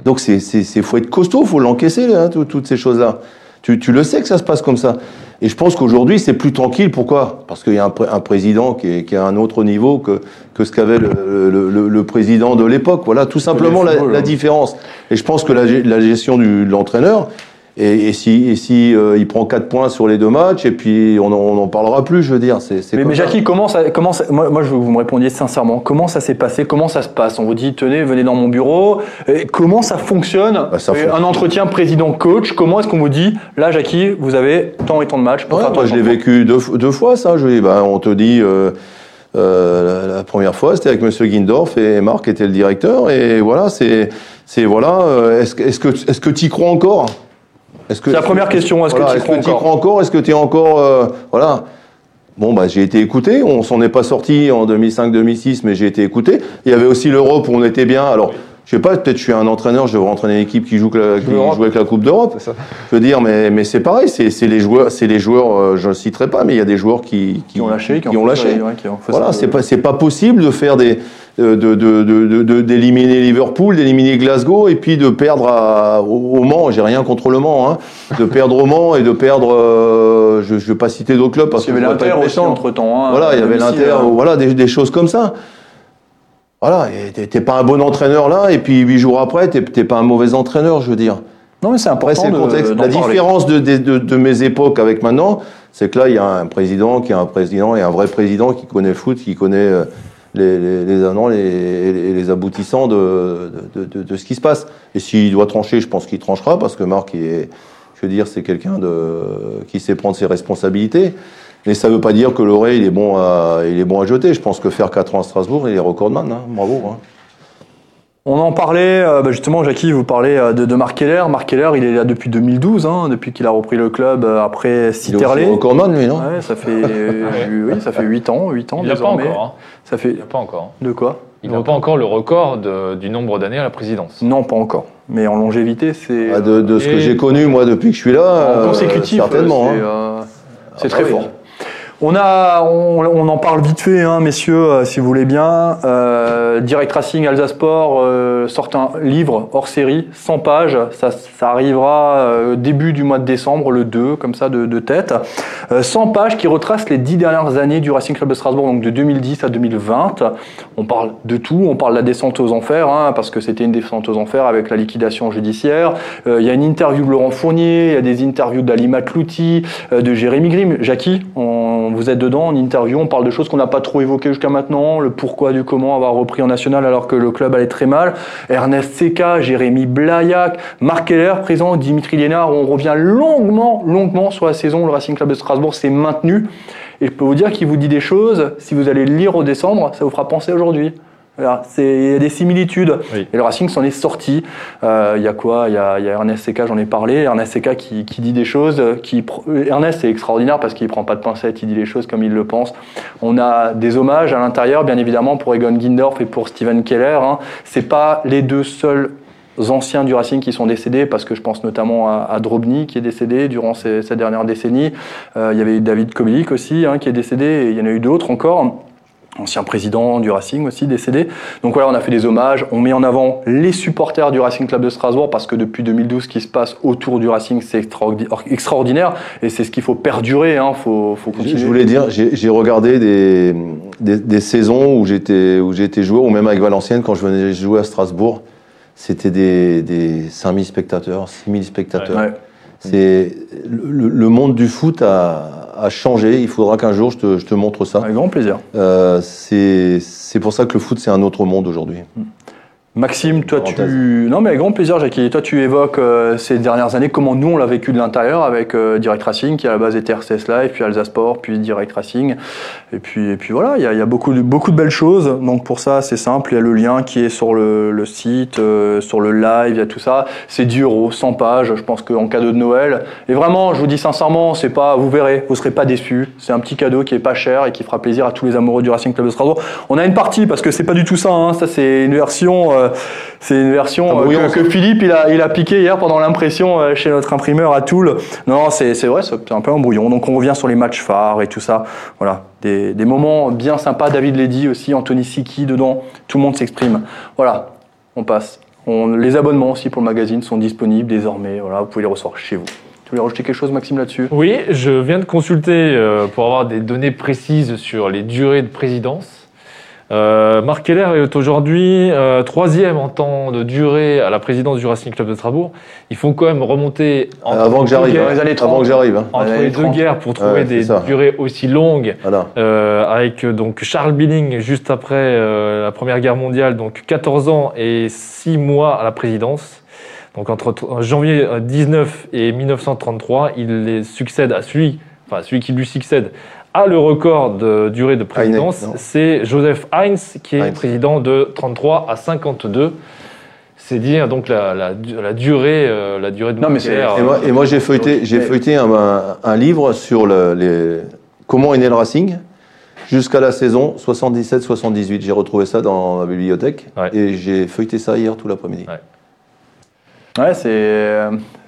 Donc c'est faut être costaud, faut l'encaisser tout- toutes ces choses là. Tu, tu le sais que ça se passe comme ça. Et je pense qu'aujourd'hui c'est plus tranquille. Pourquoi? Parce qu'il y a un, pré- un président qui est, qui est à un autre niveau que que ce qu'avait le, le- le- le président de l'époque. Voilà, tout simplement la, hein. différence. Et je pense que la, ge- la gestion du, de l'entraîneur. Et, et si, et si euh, il prend 4 points sur les deux matchs, et puis on n'en parlera plus, je veux dire. C'est, Mais, mais. Jackie, comment ça, comment ça- moi, moi, je veux que vous me répondiez sincèrement. Comment ça s'est passé? Comment ça se passe? On vous dit, tenez, venez dans mon bureau. Et comment ça fonctionne? Bah, ça. Un entretien président-coach. Comment est-ce qu'on vous dit, là, Jackie, vous avez tant et tant de matchs pour Ouais, faire moi, je l'ai vécu deux, fois, ça. Je, dis, ben, on te dit, euh, euh, la, la première fois, c'était avec Monsieur Guindorf et Marc était le directeur. Et voilà, c'est, c'est voilà. est-ce, que- est-ce que, est-ce que tu y crois encore? Est-ce que C'est la première question, est-ce que voilà, que t'y encore crois encore Est-ce que tu es encore, euh, voilà. Bon, bah, j'ai été écouté. On s'en est pas sorti en 2005-2006, mais j'ai été écouté. Il y avait aussi l'Europe où on était bien. Alors, je sais pas, peut-être je suis un entraîneur, je devrais entraîner une équipe qui joue, que la- qui joue avec la Coupe d'Europe. Je veux dire, mais, mais c'est pareil, c'est les joueurs, c'est les joueurs, euh, je ne citerai pas, mais il y a des joueurs qui, Qui ont lâché, qui, qui, ont lâché. ouais, qui ont fait Voilà, c'est pas, c'est pas possible de faire des, de- d'éliminer Liverpool, d'éliminer Glasgow et puis de perdre à- au, au Mans. J'ai rien contre le Mans, hein, de perdre au Mans et de perdre, euh, je, je vais pas citer d'autres clubs parce qu'il y que avait l'Inter entre temps. Voilà, il y avait l'Inter, voilà, des, des choses comme ça. Voilà, et t'es- pas un bon entraîneur là, et puis huit jours après, t'es pas un mauvais entraîneur, je veux dire. Non, mais c'est Après, important. le de- contexte. La différence de, de, mes époques avec maintenant, c'est que là, il y a un président qui est un président et un vrai président qui connaît le foot, qui connaît euh, les, les, les, et les, aboutissants de, de, ce qui se passe. Et s'il doit trancher, je pense qu'il tranchera parce que Marc, il est, je veux dire, c'est quelqu'un qui sait prendre ses responsabilités. Mais ça ne veut pas dire que Loré, il est bon à, il est bon à jeter. Je pense que faire 4 ans à Strasbourg, il est recordman. Hein. Bravo. Hein. On en parlait, euh, bah, justement, Jackie, vous parlez euh, de, de Marc Keller. Marc Keller, il est là depuis 2012, hein, depuis qu'il a repris le club euh, après Il est Citerlé. lui, non? Ouais, ça fait, euh, oui, ça fait 8 ans, 8 ans Il l'a pas désormais. encore. hein. Ça fait Il pas encore. de quoi? Il n'a pas encore le record de- du nombre d'années à la présidence. Non, pas encore. Mais en longévité, c'est Ah, de, de ce que j'ai connu, moi, depuis que je suis là. en euh, consécutif. Certainement. C'est hein. euh, Ah très oui. fort. On, en parle vite fait, hein, messieurs, euh, si vous voulez bien. Euh, Direct Racing Alsace Sport euh, sort un livre hors série, 100 pages. Ça, arrivera début du mois de décembre, le 2, comme ça, de, tête. Euh, 100 pages qui retracent les 10 dernières années du Racing Club de Strasbourg, donc de 2010 à 2020. On parle de tout, on parle de la descente aux enfers, hein, parce que c'était une descente aux enfers avec la liquidation judiciaire. Il y a une interview de Laurent Fournier, il y a des interviews d'Ali Matlouti, euh, de Jérémy Grimm. Jackie, vous êtes dedans en interview, on parle de choses qu'on n'a pas trop évoquées jusqu'à maintenant, le pourquoi du comment avoir repris en national alors que le club allait très mal. Ernest Seca, Jérémy Blaillac, Marc Keller, présent, Dimitri Lénard, on revient longuement, longuement sur la saison, le Racing Club de Strasbourg s'est maintenu. Et je peux vous dire qu'il vous dit des choses, si vous allez le lire au décembre, ça vous fera penser aujourd'hui. Voilà, c'est- il y a des similitudes. Oui. Et le Racing s'en est sorti. Euh, Il y a quoi? Il y a, y a Ernest Seca, j'en ai parlé. Ernest Seca qui, qui dit des choses. Qui, pr- Ernest est extraordinaire parce qu'il prend pas de pincettes, il dit les choses comme il le pense. On a des hommages à l'intérieur, bien évidemment, pour Egon Gindorf et pour Steven Keller. Hein. C'est pas les deux seuls anciens du Racing qui sont décédés, parce que je pense notamment à, à Drobny qui est décédé durant ces- cette dernière décennie. Euh, il y avait David Kobelik aussi hein, qui est décédé, et il y en a eu d'autres encore ancien président du Racing aussi décédé. Donc voilà, on a fait des hommages, on met en avant les supporters du Racing Club de Strasbourg parce que depuis 2012, ce qui se passe autour du Racing, c'est extraordi- extraordinaire et c'est ce qu'il faut perdurer, hein, faut, continuer. je voulais dire, j'ai regardé des, des, des saisons où j'étais où j'étais joueur, ou même avec Valenciennes quand je venais jouer à Strasbourg, c'était des, des 5000 spectateurs, 6000 spectateurs. Ouais. C'est le, le monde du foot a, a changé. Il faudra qu'un jour je te, je te montre ça. Avec grand plaisir. Euh, c'est c'est pour ça que le foot c'est un autre monde aujourd'hui. Maxime, toi Parenthèse. tu... Non mais avec grand plaisir Jackie, toi tu évoques euh, ces dernières années, comment nous on l'a vécu de l'intérieur avec euh, Direct Racing qui à la base était RCS Live, puis Alsace Sport, puis Direct Racing. Et puis, et puis voilà, il y a, il y a beaucoup, de, beaucoup de belles choses. Donc pour ça c'est simple, il y a le lien qui est sur le, le site, euh, sur le live, il y a tout ça. C'est 10 euros, 100 pages, je pense qu'en cadeau de Noël. Et vraiment, je vous dis sincèrement, c'est pas, vous verrez, vous serez pas déçus. C'est un petit cadeau qui est pas cher et qui fera plaisir à tous les amoureux du Racing Club de Strasbourg. On a une partie parce que c'est pas du tout ça, hein. ça c'est une version... euh, c'est une version Ah, euh, brouillon, que, que Philippe il a, il a piqué hier pendant l'impression euh, chez notre imprimeur à Toul. Non, c'est c'est vrai, c'est un peu un brouillon. Donc on revient sur les matchs phares et tout ça. Voilà, des, des moments bien sympas. David Ledy aussi, Anthony Siki dedans. Tout le monde s'exprime. Voilà, on passe. On, les abonnements aussi pour le magazine sont disponibles désormais. Voilà, vous pouvez les recevoir chez vous. Tu voulais rajouter quelque chose, Maxime, là-dessus? Oui, je viens de consulter euh, pour avoir des données précises sur les durées de présidence. Euh, Marc Keller est aujourd'hui euh, troisième en temps de durée à la présidence du Racing Club de Strasbourg. Il faut quand même remonter entre Avant que j'arrive, les années 30. avant que j'arrive. hein. entre les deux 30. guerres pour trouver Ouais, des ça. durées aussi longues. Voilà. Euh, avec euh, donc Charles Billing juste après euh, la Première Guerre mondiale, donc 14 ans et 6 mois à la présidence. Donc entre janvier euh, 19 et 1933, il les succède à celui, enfin celui qui lui succède a le record de durée de présidence, non. c'est Joseph Heinz qui est Heinz. président de 33 à 52. C'est dire donc la, la, la durée, euh, la durée de Non, mais Et moi, et moi, j'ai euh, feuilleté, j'ai Mais- feuilleté un, un- un livre sur le- les, comment est né le Racing jusqu'à la saison 77-78. J'ai retrouvé ça dans ma bibliothèque Ouais. et j'ai feuilleté ça hier tout l'après-midi. Ouais. Ouais, c'est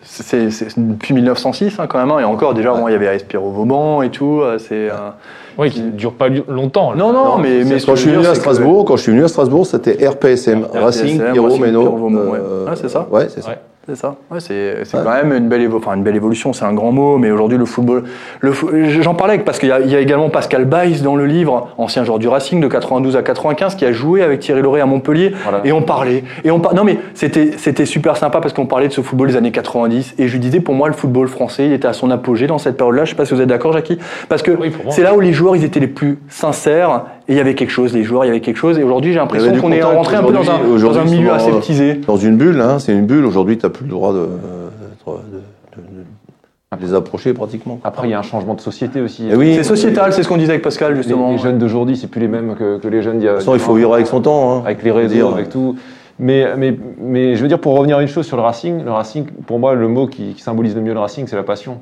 c'est depuis 1906 hein, quand même. hein. Et encore, déjà, bon, il y avait Espiro Vauban et tout. euh, C'est euh, oui, qui ne dure pas longtemps. non, non, mais, mais ce quand je suis venu à que- Strasbourg, quand je suis venu à Strasbourg, c'était RPSM, Racing, RPSM, Pierrot, Racing, Méno. Pierrot, euh, Ouais, c'est ça. Ouais, c'est ça. Ouais. C'est ça. Ouais, c'est c'est Ouais. quand même une belle, évo- enfin, une belle évolution, c'est un grand mot, mais aujourd'hui le football. Le fo- J'en parlais parce qu'il y, y a également Pascal Baïs dans le livre, ancien joueur du Racing de 92 à 95, qui a joué avec Thierry Lauré à Montpellier. Voilà. Et on parlait. Et on par- Non mais c'était c'était super sympa parce qu'on parlait de ce football des années 90. Et je lui disais, pour moi, le football français, il était à son apogée dans cette période-là. Je sais pas si vous êtes d'accord, Jackie. Parce que Oui, c'est là où les joueurs, ils étaient les plus sincères. Et il y avait quelque chose, les joueurs, il y avait quelque chose. Et aujourd'hui, j'ai l'impression qu'on est rentré un peu dans un, dans un milieu aseptisé. Dans une bulle, hein, c'est une bulle. Aujourd'hui, tu n'as plus le droit de, de- de- de- de les approcher pratiquement. Après, il y a un changement de société aussi. Eh oui. C'est sociétal, c'est ce qu'on disait avec Pascal Les, justement. les jeunes d'aujourd'hui, c'est plus les mêmes que, que les jeunes d'il y a. De toute façon, il faut vivre avec son temps. hein. avec les réseaux, dire, avec tout. Mais, mais, mais je veux dire, pour revenir à une chose sur le Racing, le Racing, pour moi, le mot qui, qui symbolise le mieux le Racing, c'est la passion.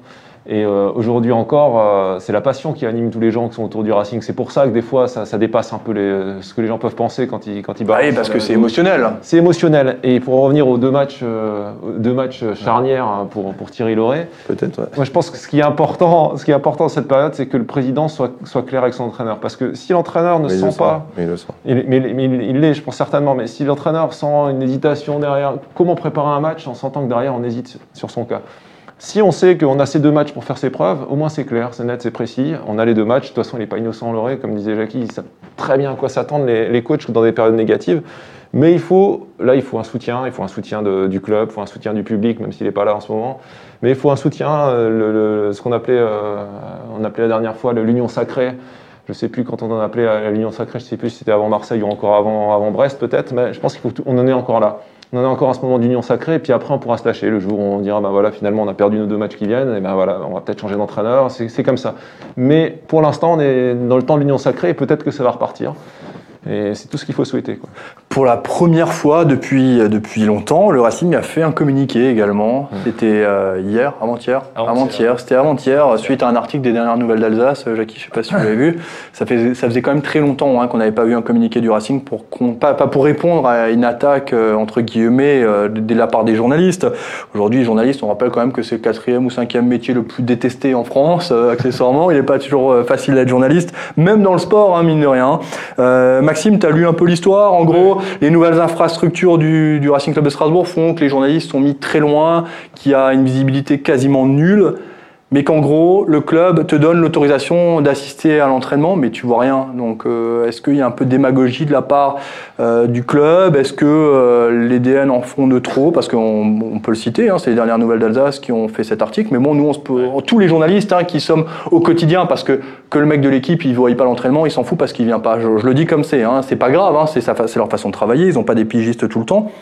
Et euh, aujourd'hui encore, euh, c'est la passion qui anime tous les gens qui sont autour du Racing. C'est pour ça que des fois, ça, ça dépasse un peu les, ce que les gens peuvent penser quand ils quand ils Bah oui, balancent parce que les c'est émotionnel. C'est émotionnel. Et pour revenir aux deux matchs, euh, deux matchs charnières hein, pour, pour Thierry Lauré, Peut-être, ouais. moi je pense que ce qui est important, ce qui est important dans cette période, c'est que le président soit, soit clair avec son entraîneur. Parce que si l'entraîneur ne Mais il le sent pas Mais il le sent. il, mais, mais il l'est, je pense certainement. Mais si l'entraîneur sent une hésitation derrière, comment préparer un match en sentant que derrière on hésite sur son cas? Si on sait qu'on a ces deux matchs pour faire ses preuves, au moins c'est clair, c'est net, c'est précis. On a les deux matchs. De toute façon, il n'est pas innocent, Loré, comme disait Jackie. Ils savent très bien à quoi s'attendre les, les coachs dans des périodes négatives. Mais il faut, là, il faut un soutien. Il faut un soutien du club, il faut un soutien du public, même s'il n'est pas là en ce moment. Mais il faut un soutien, euh, ce qu'on appelait, euh, on appelait la dernière fois l'union sacrée. Je sais plus quand on en appelait l'Union Sacrée, je sais plus si c'était avant Marseille ou encore avant, avant Brest peut-être, mais je pense qu'il faut tout- on en est encore là. On en est encore à ce moment d'union sacrée, et puis après on pourra se lâcher le jour où on dira ben voilà finalement on a perdu nos deux matchs qui viennent, et ben voilà on va peut-être changer d'entraîneur, c'est comme ça. Mais pour l'instant on est dans le temps de l'union sacrée et peut-être que ça va repartir. Et c'est tout ce qu'il faut souhaiter. Pour la première fois depuis, depuis longtemps, le Racing a fait un communiqué également. C'était euh, hier, avant-hier Avant-hier. C'était avant-hier, suite à un article des dernières nouvelles d'Alsace. Euh, Jackie, je sais pas si vous l'avez vu. Ça, fait, ça faisait quand même très longtemps hein, qu'on n'avait pas vu un communiqué du Racing, pour pas, pas pour répondre à une attaque, euh, entre guillemets, euh, de, de la part des journalistes. Aujourd'hui, les journalistes, on rappelle quand même que c'est le quatrième ou cinquième métier le plus détesté en France, euh, accessoirement. Il n'est pas toujours euh, facile d'être journaliste, même dans le sport, hein, mine de rien. Euh, Maxime, tu as lu un peu l'histoire. En gros, les nouvelles infrastructures du, du Racing Club de Strasbourg font que les journalistes sont mis très loin, qu'il y a une visibilité quasiment nulle, mais qu'en gros, le club te donne l'autorisation d'assister à l'entraînement, mais tu vois rien. Donc, euh, est-ce qu'il y a un peu de démagogie de la part euh, du club? Est-ce que euh, les DN en font de trop? Parce qu'on on peut le citer, hein, c'est les dernières nouvelles d'Alsace qui ont fait cet article. Mais bon, nous, on se peut, tous les journalistes hein, qui sommes au quotidien, parce que que le mec de l'équipe, il ne voit pas l'entraînement, il s'en fout parce qu'il vient pas. Je, je le dis comme c'est, hein, c'est pas grave, hein, c'est sa c'est leur façon de travailler, ils n'ont pas des pigistes tout le temps.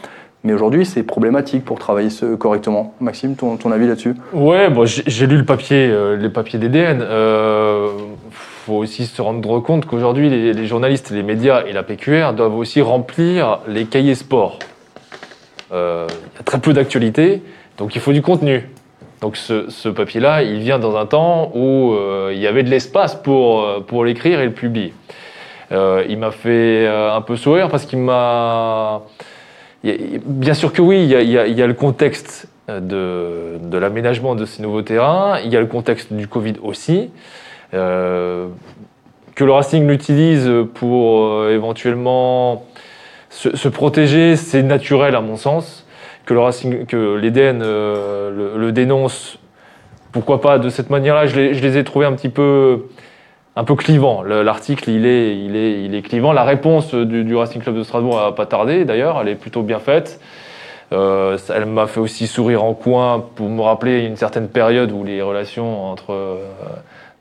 Mais aujourd'hui, c'est problématique pour travailler ce, correctement. Maxime, ton, ton avis là-dessus Ouais, bon, j'ai lu le papier, euh, les papiers d'EDN. Euh, faut aussi se rendre compte qu'aujourd'hui, les, journalistes, les médias et la PQR doivent aussi remplir les cahiers sport. Euh, Il y a très peu d'actualité, donc il faut du contenu. Donc ce, ce papier-là, il vient dans un temps où euh, il y avait de l'espace pour, pour l'écrire et le publier. Il m'a fait un peu sourire parce qu'il m'a... Bien sûr que oui, il y a, le contexte euh, de, l'aménagement de ces nouveaux terrains, il y a le contexte du Covid aussi. Euh, que le Racing l'utilise pour euh, éventuellement se, protéger, c'est naturel à mon sens. Que le Racing, que le, dénonce, pourquoi pas de cette manière-là? Je les ai trouvés un petit peu, un peu clivants. Le- L'article, il est, il est, il est clivant. La réponse du, Racing Club de Strasbourg a pas tardé. D'ailleurs, elle est plutôt bien faite. Euh, elle m'a fait aussi sourire en coin pour me rappeler une certaine période où les relations entre euh,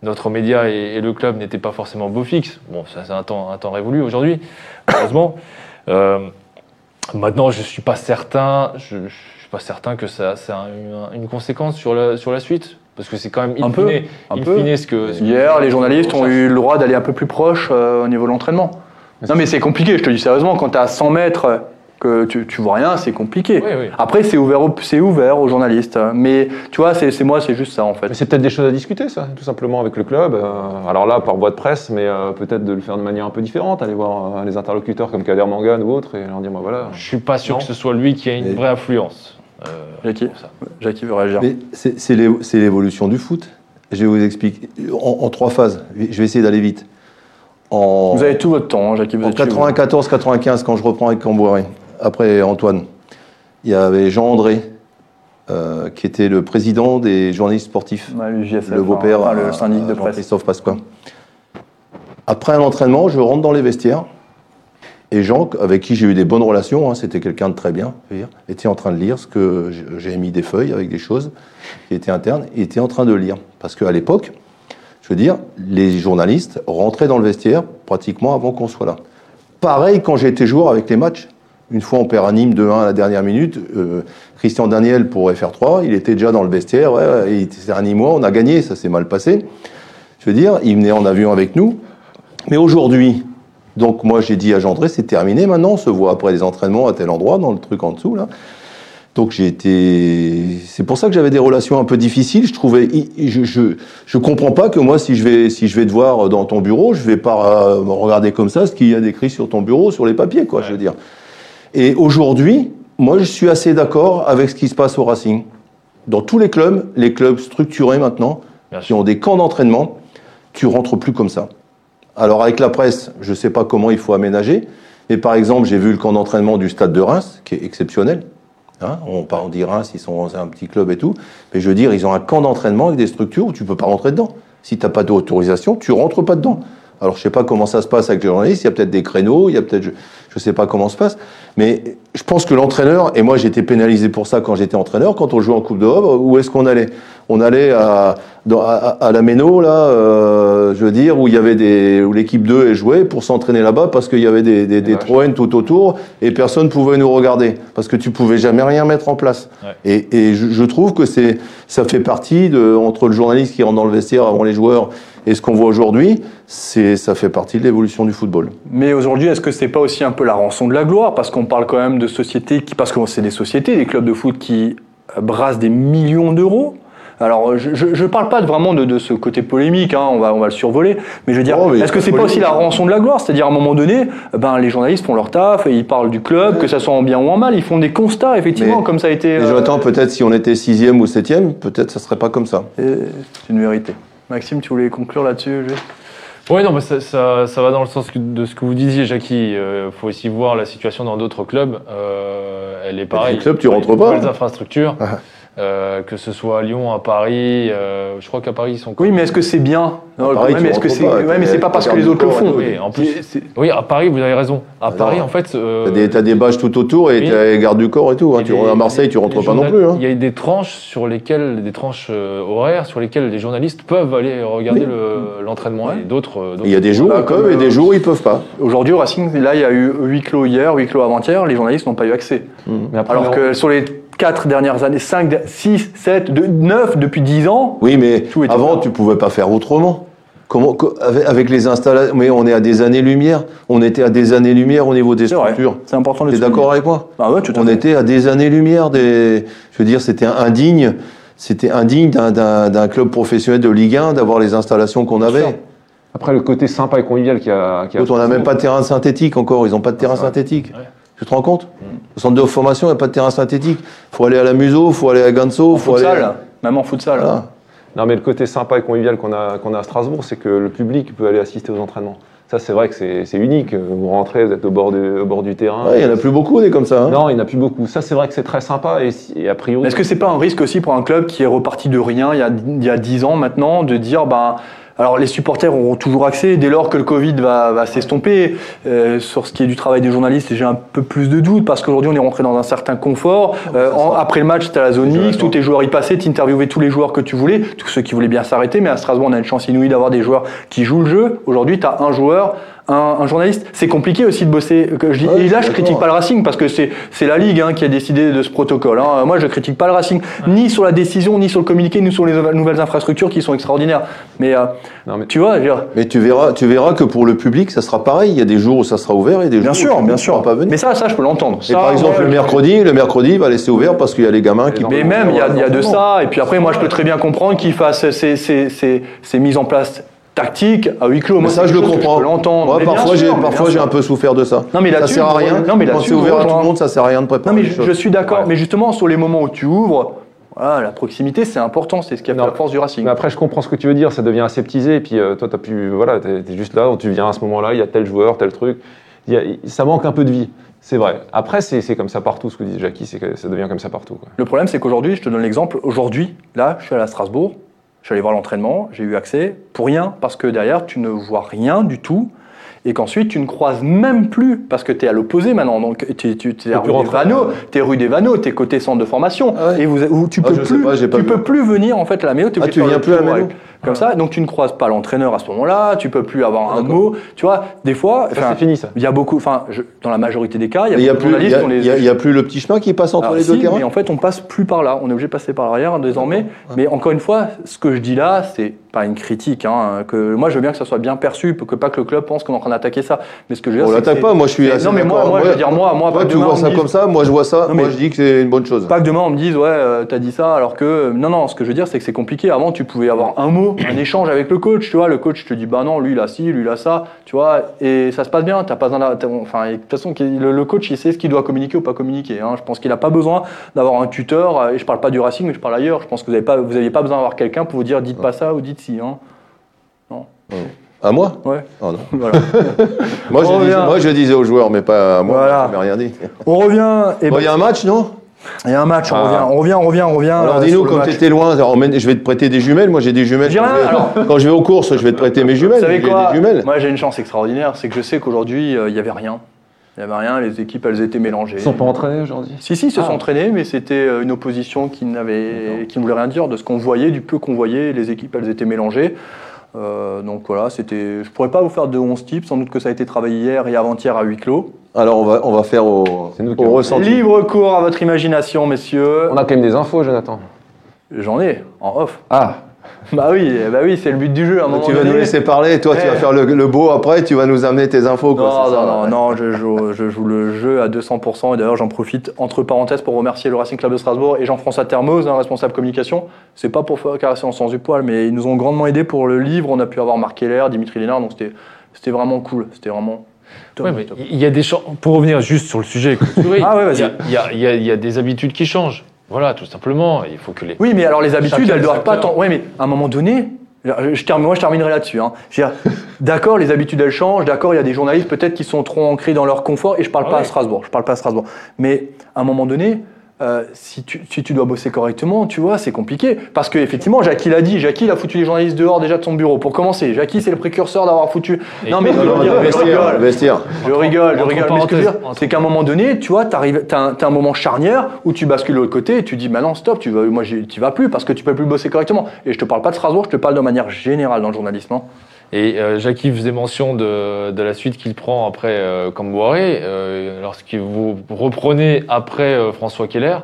notre média et, le club n'étaient pas forcément beau fixe. Bon, ça c'est un temps, un temps révolu aujourd'hui, heureusement. Euh, maintenant, je suis pas certain, je suis pas certain que ça, ça a une, une conséquence sur la, sur la suite, parce que c'est quand même in Un peu, fine- un in peu. fine ce que. ce Hier, les journalistes ont eu le droit d'aller un peu plus proche euh, au niveau de l'entraînement. Non, mais c'est compliqué, je te dis sérieusement, quand tu es à 100 mètres, que tu, tu vois rien, c'est compliqué. Oui, oui. Après, c'est ouvert, au- c'est ouvert aux journalistes. Mais tu vois, c'est moi, c'est juste ça en fait. Mais c'est peut-être des choses à discuter, ça, tout simplement avec le club. Euh, alors là, par voie de presse, mais euh, peut-être de le faire de manière un peu différente, aller voir euh, les interlocuteurs comme Kader Mangan ou autres et leur dire, bah voilà. Je suis pas sûr Non. que ce soit lui qui a une Et- vraie influence. Euh, Jackie, ça. Jackie veut réagir. Mais c'est c'est l'é- c'est l'évolution du foot. Je vais vous expliquer en, en trois phases. Je vais essayer d'aller vite. En, Vous avez tout votre temps, hein, Jackie. Vous en êtes chez vous. 94-95, quand je reprends avec Camboiré, après Antoine, il y avait Jean-André, euh, qui était le président des journalistes sportifs. Ouais, le JSF, le beau-père, hein, le à- syndic de à presse. Jean-Christophe Pasqua. Après un entraînement, je rentre dans les vestiaires. Et Jean, avec qui j'ai eu des bonnes relations, hein, c'était quelqu'un de très bien, dire, était en train de lire ce que j'ai- mis des feuilles avec des choses qui étaient internes, était en train de lire. Parce qu'à l'époque, je veux dire, les journalistes rentraient dans le vestiaire pratiquement avant qu'on soit là. Pareil quand j'ai été joueur avec les matchs. Une fois, on perd à Nîmes 2-1 à la dernière minute. euh, Christian Daniel pour FR3, il était déjà dans le vestiaire. Ouais, il était un on a gagné, ça s'est mal passé. Je veux dire, il venait en avion avec nous. Mais aujourd'hui, donc moi j'ai dit à Gendré, c'est terminé maintenant, on se voit après les entraînements à tel endroit, dans le truc en dessous là. Donc j'ai été. C'est pour ça que j'avais des relations un peu difficiles. Je trouvais, je, je, je comprends pas que moi, si je vais, si je vais te voir dans ton bureau, je vais pas euh, me regarder comme ça ce qu'il y a décrit sur ton bureau, sur les papiers, quoi. Je veux dire. Et aujourd'hui, moi, je suis assez d'accord avec ce qui se passe au Racing. Dans tous les clubs, les clubs structurés maintenant, qui ont des camps d'entraînement, tu rentres plus comme ça. Alors avec la presse, je ne sais pas comment il faut aménager, mais par exemple, j'ai vu le camp d'entraînement du Stade de Reims, qui est exceptionnel. Hein, on, on dit Reims, ils sont c'est un petit club et tout, mais je veux dire, ils ont un camp d'entraînement avec des structures où tu peux pas rentrer dedans. Si tu n'as pas d'autorisation, tu rentres pas dedans. Alors je sais pas comment ça se passe avec les journalistes, il y a peut-être des créneaux, il y a peut-être, je, je sais pas comment ça se passe, mais je pense que l'entraîneur, et moi j'ai été pénalisé pour ça quand j'étais entraîneur, quand on jouait en Coupe d'Europe, où est-ce qu'on allait? On allait à, dans- à, à la Méno, là, euh, je veux dire, où il y avait des, où l'équipe 2 est jouée pour s'entraîner là-bas parce qu'il y avait des, des, tout autour et personne pouvait nous regarder parce que tu pouvais jamais rien mettre en place. Ouais. Et, et je, je trouve que c'est, ça fait partie de, entre le journaliste qui rentre dans le vestiaire avant les joueurs et ce qu'on voit aujourd'hui, c'est, ça fait partie de l'évolution du football. Mais aujourd'hui, est-ce que c'est pas aussi un peu la rançon de la gloire? Parce qu'on parle quand même de sociétés qui, parce que c'est des sociétés, des clubs de foot qui euh, brassent des millions d'euros. Alors, je ne parle pas de- vraiment de, de ce côté polémique, hein, on, va, on va le survoler, mais je veux dire, Oh, mais est-ce que c'est pas aussi la rançon de la gloire? C'est-à-dire, à un moment donné, ben, les journalistes font leur taf, ils parlent du club, que ça soit en bien ou en mal, ils font des constats, effectivement, Mais- comme ça a été. Euh, Jonathan, peut-être si on était sixième ou septième, peut-être ça serait pas comme ça. euh, c'est une vérité. Maxime, tu voulais conclure là-dessus Oui, non, mais ça, ça, ça va dans le sens de ce que vous disiez, Jackie. Il faut aussi voir la situation dans d'autres clubs. Euh, elle est pareille. clubs, tu Les rentres pas. nouvelles infrastructures, Ah. euh, que ce soit à Lyon, à Paris. euh, je crois qu'à Paris, ils sont. Oui, mais est-ce que c'est bien Non, problème, tu est-ce que c'est. Ouais, mais c'est pas parce que les autres le font. Oui, en plus. C'est- c'est- Oui, à Paris, vous avez raison. À Paris, en fait. euh, T'as des, t'as des bâches tout autour et oui. t'as les gardes du corps et tout. Hein. Et Tu, les- à Marseille, tu rentres pas non plus. Hein. Il y a des tranches sur lesquelles, des tranches euh, horaires sur lesquelles les journalistes peuvent aller regarder Oui. le- l'entraînement et d'autres. euh, Il y a des jours ils comme, peuvent et euh, des jours ils peuvent pas. Aujourd'hui, au Racing, là, il y a eu huis clos hier, huis clos avant-hier, les journalistes n'ont pas eu accès. Mais après, Alors que sur les 4 dernières années, 5, 6, 7, 9 depuis 10 ans, Oui, mais avant, bien. tu pouvais pas faire autrement. Comment, co- avec, les installations, mais on est à des années-lumière. On était à des années-lumière au niveau des structures. c'est important de le T'es d'accord avec moi Ah ouais, tout à On fait. était à des années-lumière des. Je veux dire, c'était indigne. C'était indigne d'un- club professionnel de Ligue 1 d'avoir les installations qu'on avait. après, le côté sympa et convivial qu'il y a. a- on n'a même pas de terrain synthétique encore. Ils n'ont pas de terrain synthétique. Ouais. Tu te rends compte? Au centre de formation, il n'y a pas de terrain synthétique. Il faut aller à la Museau, il faut aller à Ganso, En faut aller. même en futsal. Voilà. Non, mais le côté sympa et convivial qu'on a, qu'on a à Strasbourg, c'est que le public peut aller assister aux entraînements. Ça, c'est vrai que c'est unique. Vous rentrez, vous êtes au bord du, au bord du terrain. Ouais, il n'y en a plus beaucoup des comme ça. hein. Non, il n'y en a plus beaucoup. Ça, c'est vrai que c'est très sympa. Et, a priori. Est-ce que c'est pas un risque aussi pour un club qui est reparti de rien il y a, il y a 10 ans maintenant, de dire, ben, alors les supporters auront toujours accès dès lors que le Covid va, va s'estomper. Euh, sur ce qui est du travail des journalistes, j'ai un peu plus de doutes parce qu'aujourd'hui on est rentré dans un certain confort. Euh, en- après le match, tu à la zone mixte, tous tes joueurs y passaient, tu interviewais tous les joueurs que tu voulais, tous ceux qui voulaient bien s'arrêter. Mais à Strasbourg, on a une chance inouïe d'avoir des joueurs qui jouent le jeu. Aujourd'hui, tu as un joueur. Un, un journaliste, c'est compliqué aussi de bosser. que je dis- Ouais, et là, je critique pas le Racing parce que c'est c'est la Ligue hein, qui a décidé de ce protocole. hein. Moi, je critique pas le Racing, ni sur la décision, ni sur le communiqué, ni sur les nouvelles infrastructures qui sont extraordinaires. Mais, euh, Non, mais- tu vois, je veux dire, Mais tu verras, tu verras que pour le public, ça sera pareil. Il y a des jours où ça sera ouvert et des jours bien où sûr, public bien sûr. pas venir. Mais ça, ça, je peux l'entendre. Et par exemple, le mercredi, le mercredi, il va laisser ouvert parce qu'il y a les gamins qui. Mais même, il y a, y a de ça. Et puis après, moi, je peux très bien comprendre qu'ils fassent ces, ces, ces, ces mises en place tactiques à huis clos. Mais Moi, ça, je le comprends. Je l'entendre. Parfois, j'ai, parfois, un peu souffert de ça. Non, mais ça là-dessus, sert à rien. non, mais Quand là-dessus, c'est ouvert à tout le monde, ça sert à rien de préparer. Non, mais je, suis d'accord. Ouais. Mais justement, sur les moments où tu ouvres, voilà, la proximité, c'est important. C'est ce qui a fait Non. la force du Racing. Mais après, je comprends ce que tu veux dire, ça devient aseptisé, et puis euh, toi, as pu, voilà, t'es es juste là, tu viens à ce moment-là, il y a tel joueur, tel truc. Il y a- ça manque un peu de vie, c'est vrai. Après, c'est c'est comme ça partout, ce que dit Jackie, c'est que ça devient comme ça partout. quoi. Le problème, c'est qu'aujourd'hui, je te donne l'exemple, aujourd'hui, là, je suis allé à Strasbourg, je suis allé voir l'entraînement, j'ai eu accès pour rien, parce que derrière, tu ne vois rien du tout, et qu'ensuite, tu ne croises même plus, parce que tu es à l'opposé maintenant, donc tu es, rue des. Vanneaux, tu es rue des Vanneaux, tu es côté centre de formation, Ah ouais. et vous, où tu Ah, peux, plus, pas, tu peux plus venir, en fait, à la Méo, Ah, tu viens plus à la Méo comme ça. Donc tu ne croises pas l'entraîneur à ce moment-là, tu peux plus avoir un mot. Tu vois, des fois, c'est fini, ça. il y a beaucoup, enfin, dans la majorité des cas, il y a n'y beaucoup plus- il y journalistes a- plus le petit chemin qui passe entre alors, les deux terrains mais en fait, on passe plus par là. On est obligé de passer par l'arrière désormais. Mais encore une fois, ce que je dis là, c'est pas une critique. Hein, que moi, je veux bien que ça soit bien perçu, que pas que le club pense qu'on est en train d'attaquer ça. Mais ce que je veux dire, On l'attaque pas, moi je suis assez Non, mais moi, je veux dire, moi, moi, tu vois ça me comme ça, moi je vois ça, moi je dis que c'est une bonne chose. Pas que demain on me dise ouais euh, t'as dit ça alors que non non ce que je veux dire c'est que c'est compliqué avant tu pouvais avoir un mot un échange avec le coach tu vois. Le coach te dit bah non lui il a ci lui il a ça tu vois. Et ça se passe bien t'as pas enfin de toute façon le, coach il sait ce qu'il doit communiquer ou pas communiquer hein. je pense qu'il a pas besoin d'avoir un tuteur euh, et je parle pas du Racing mais je parle ailleurs. Je pense que vous avez pas vous aviez pas besoin d'avoir quelqu'un pour vous dire dites pas ça ou dites si hein. À moi? Ouais. Oh non. voilà. Moi, je moi je disais aux joueurs, mais pas à moi, Voilà. je rien dit. on revient Bon, ben, Il y a un match, non? Il y a un match on Ah. revient on revient on revient on revient Alors euh, dis-nous, sur le comme match. tu étais loin, je vais te prêter des jumelles. Moi j'ai des jumelles. Quand rien, je vais- alors. Quand je vais aux courses, je vais te prêter mes jumelles. Vous savez J'ai quoi des jumelles. Moi j'ai une chance extraordinaire, c'est que je sais qu'aujourd'hui euh, il y avait rien. Il y avait rien, les équipes elles étaient mélangées. Ils sont pas entraînés aujourd'hui Si si, ils se Ah. sont entraînés, mais c'était euh, une opposition qui n'avait, qui ne voulait rien dire de ce qu'on voyait, du peu qu'on voyait. Les équipes elles étaient mélangées. Euh, donc voilà, c'était. Je pourrais pas vous faire de 11 types, sans doute que ça a été travaillé hier et avant-hier à huis clos. Alors on va, on va faire au, C'est nous au qui avons- ressenti. Libre cours à votre imagination, messieurs. On a quand même des infos, Jonathan. J'en ai en off. Ah, Bah oui, eh bah oui, c'est le but du jeu. À un moment Tu vas nous laisser parler, toi tu Eh. vas faire le, le beau après, tu vas nous amener tes infos. Quoi, Non, ça, non, non, ouais. non, je joue, je joue le jeu à 200%. Et d'ailleurs, j'en profite, entre parenthèses, pour remercier le Racing Club de Strasbourg et Jean-François Termoz, hein, responsable communication. C'est pas pour faire caresser en sens du poil, mais ils nous ont grandement aidés pour le livre. On a pu avoir Marc Keller, Dimitri Lénard, donc c'était c'était vraiment cool. C'était vraiment. top, Ouais, mais top. il y a des. Pour revenir juste sur le sujet, Ah ouais, vas-y. il y y, a- il y a- il y a des habitudes qui changent. Voilà, tout simplement. Il faut que les. Oui, mais alors les habitudes, elles doivent pas tant. Oui, mais à un moment donné, je termine, moi je terminerai là-dessus. Hein. D'accord, les habitudes elles changent. D'accord, il y a des journalistes peut-être qui sont trop ancrés dans leur confort. Et je parle Ah pas à. Strasbourg. Je parle pas à Strasbourg. Mais à un moment donné. Euh, si, tu, si tu dois bosser correctement, tu vois, c'est compliqué. Parce que effectivement, Jackie l'a dit, Jackie il a foutu les journalistes dehors déjà de son bureau. Pour commencer, Jackie c'est le précurseur d'avoir foutu. Et- non mais je Non, veux non, dire, le je vestiaire, rigole. Je rigole, je rigole. Mais ce que je veux dire, parenthèses, c'est qu'à un moment donné, tu vois, t'arrives- t'as un, t'as un moment charnière où tu bascules de l'autre côté et tu dis, bah non, stop, tu vas, moi, tu vas plus parce que tu peux plus bosser correctement. Et je te parle pas de Strasbourg, je te parle de manière générale dans le journalisme. hein. Et euh, Jackie faisait mention de, de la suite qu'il prend après euh, Camboiré. Euh, lorsque vous reprenez après euh, François Keller,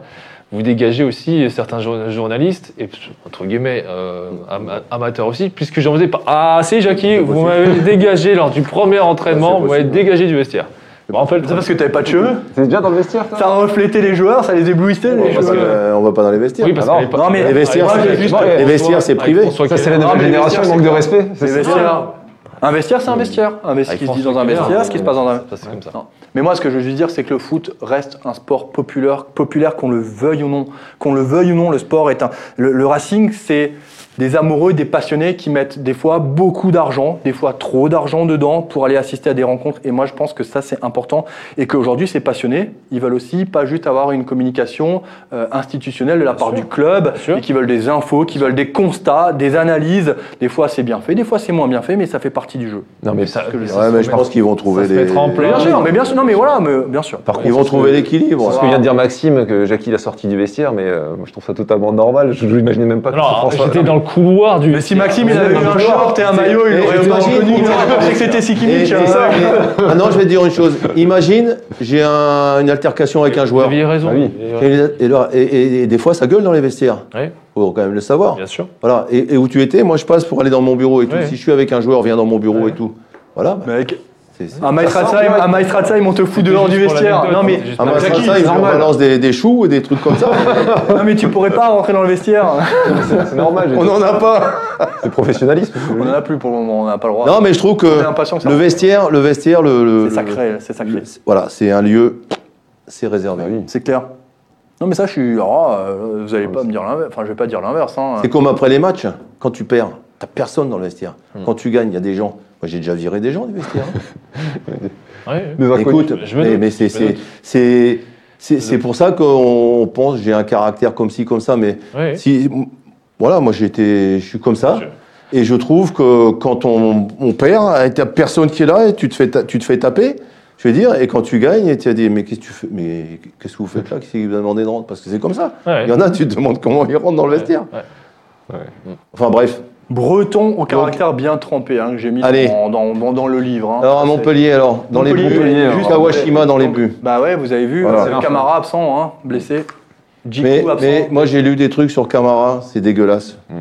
vous dégagez aussi certains jour- journalistes, et entre guillemets euh, am- amateurs aussi, puisque j'en faisais pas. Ah, si, Jackie, vous m'avez dégagé lors du premier entraînement, vous m'avez dégagé du vestiaire. Je me rappelle C'est parce que t'avais pas de cheveux t'es déjà dans le vestiaire, toi Ça reflétait les joueurs, ça les éblouissait les Parce que, cheveux. euh, on va pas dans les vestiaires. Oui, parce Alors, l'époque- non, mais les vestiaires, c'est- juste- les vestiaires, c'est privé. Ça, c'est la nouvelle génération, manque de respect. c'est Les vestiaires. Un vestiaire, c'est un vestiaire. Un vestiaire, ce qui se dit dans un vestiaire, ce qui se passe dans un. Ça, c'est comme ça. Mais moi, ce que je veux juste dire, c'est que le foot reste un sport populaire, populaire qu'on le veuille ou non. Qu'on le veuille ou non, le sport est un. Le, le Racing, c'est des amoureux, des passionnés qui mettent des fois beaucoup d'argent, des fois trop d'argent dedans pour aller assister à des rencontres. Et moi, je pense que ça, c'est important. Et qu'aujourd'hui, ces passionnés, ils veulent aussi pas juste avoir une communication euh, institutionnelle de la part sûr. du club, mais qui veulent des infos, qui veulent des constats, des analyses. Des fois, c'est bien fait, des fois, c'est moins bien fait, mais ça fait partie du jeu. Non, mais ça, que je- Ouais, mais je pense qu'ils vont trouver des. en Mais place. bien sûr, mais bien sûr, non, mais voilà, mais bien sûr. par contre, Ils vont trouver l'équilibre. C'est ce que vient de dire Maxime, que Jackie l'a sorti du vestiaire, mais euh, je trouve ça totalement normal. Je n'imaginais même pas que Alors, François- j'étais dans le couloir du. Mais si Maxime il Vous avait eu un short et un maillot, il Et aurait reconnu, il aurait imagine- pensé que c'était Sikimic. Maintenant, je vais te dire une chose. Imagine, j'ai un- une altercation avec un Vous joueur. aviez raison. Ah oui. Et, Et, euh, et des fois, ça gueule dans les vestiaires. ouais, Faut quand même le savoir. bien sûr. Voilà. Et, et où tu étais, moi, je passe pour aller dans mon bureau et tout. Si je suis avec un joueur, viens dans mon bureau et tout. Voilà. bah, Mec, Maestratzheim, un Maestratzheim, on te fout dehors du vestiaire. Non mais, ils c'est me normal. balancent des, des choux ou des trucs comme ça. non mais tu pourrais pas rentrer dans le vestiaire. C'est normal, On n'en a pas. c'est professionnalisme. On en a plus pour le moment, on n'a pas le droit. Non, mais je trouve On que le vestiaire, le vestiaire, le, le- C'est le- sacré, c'est sacré. le- voilà, c'est un lieu, c'est réservé. Oui. C'est clair. Non mais ça, je suis. ah, euh, vous allez pas me dire l'inverse. Enfin, je vais pas dire l'inverse. Hein. C'est comme après les matchs, quand tu perds, t'as personne dans le vestiaire. Hmm. Quand tu gagnes, il y a des gens. Moi, j'ai déjà viré des gens du vestiaire. Ouais, Des inconnus. Écoute, je me mais, mais c'est je c'est doute. c'est c'est c'est pour ça qu'on pense j'ai un caractère comme ci comme ça, mais ouais. si voilà, moi j'étais, je suis comme ça. Je- Et je trouve que quand on, on perd, t'as personne qui est là et tu te fais, ta- tu te fais taper, je veux dire, et quand tu gagnes, tu as dit, mais qu'est-ce que tu fais, mais qu'est-ce que vous faites là? Qui c'est qui vous a demandé de rentrer? Parce que c'est comme ça. Ouais. Il y en a, tu te demandes comment ils rentrent dans le vestiaire. Ouais. Enfin bref, breton au caractère bien trempé, hein, que j'ai mis Allez. dans, dans, dans- dans le livre. hein. Alors à Montpellier, alors, dans les buts, Montpellier, juste alors. Kawashima dans les buts. Bah ouais, vous avez vu, Voilà. C'est. Camara absent, hein, blessé. Mais, absent. mais moi j'ai lu des trucs sur Camara, c'est dégueulasse. Mm.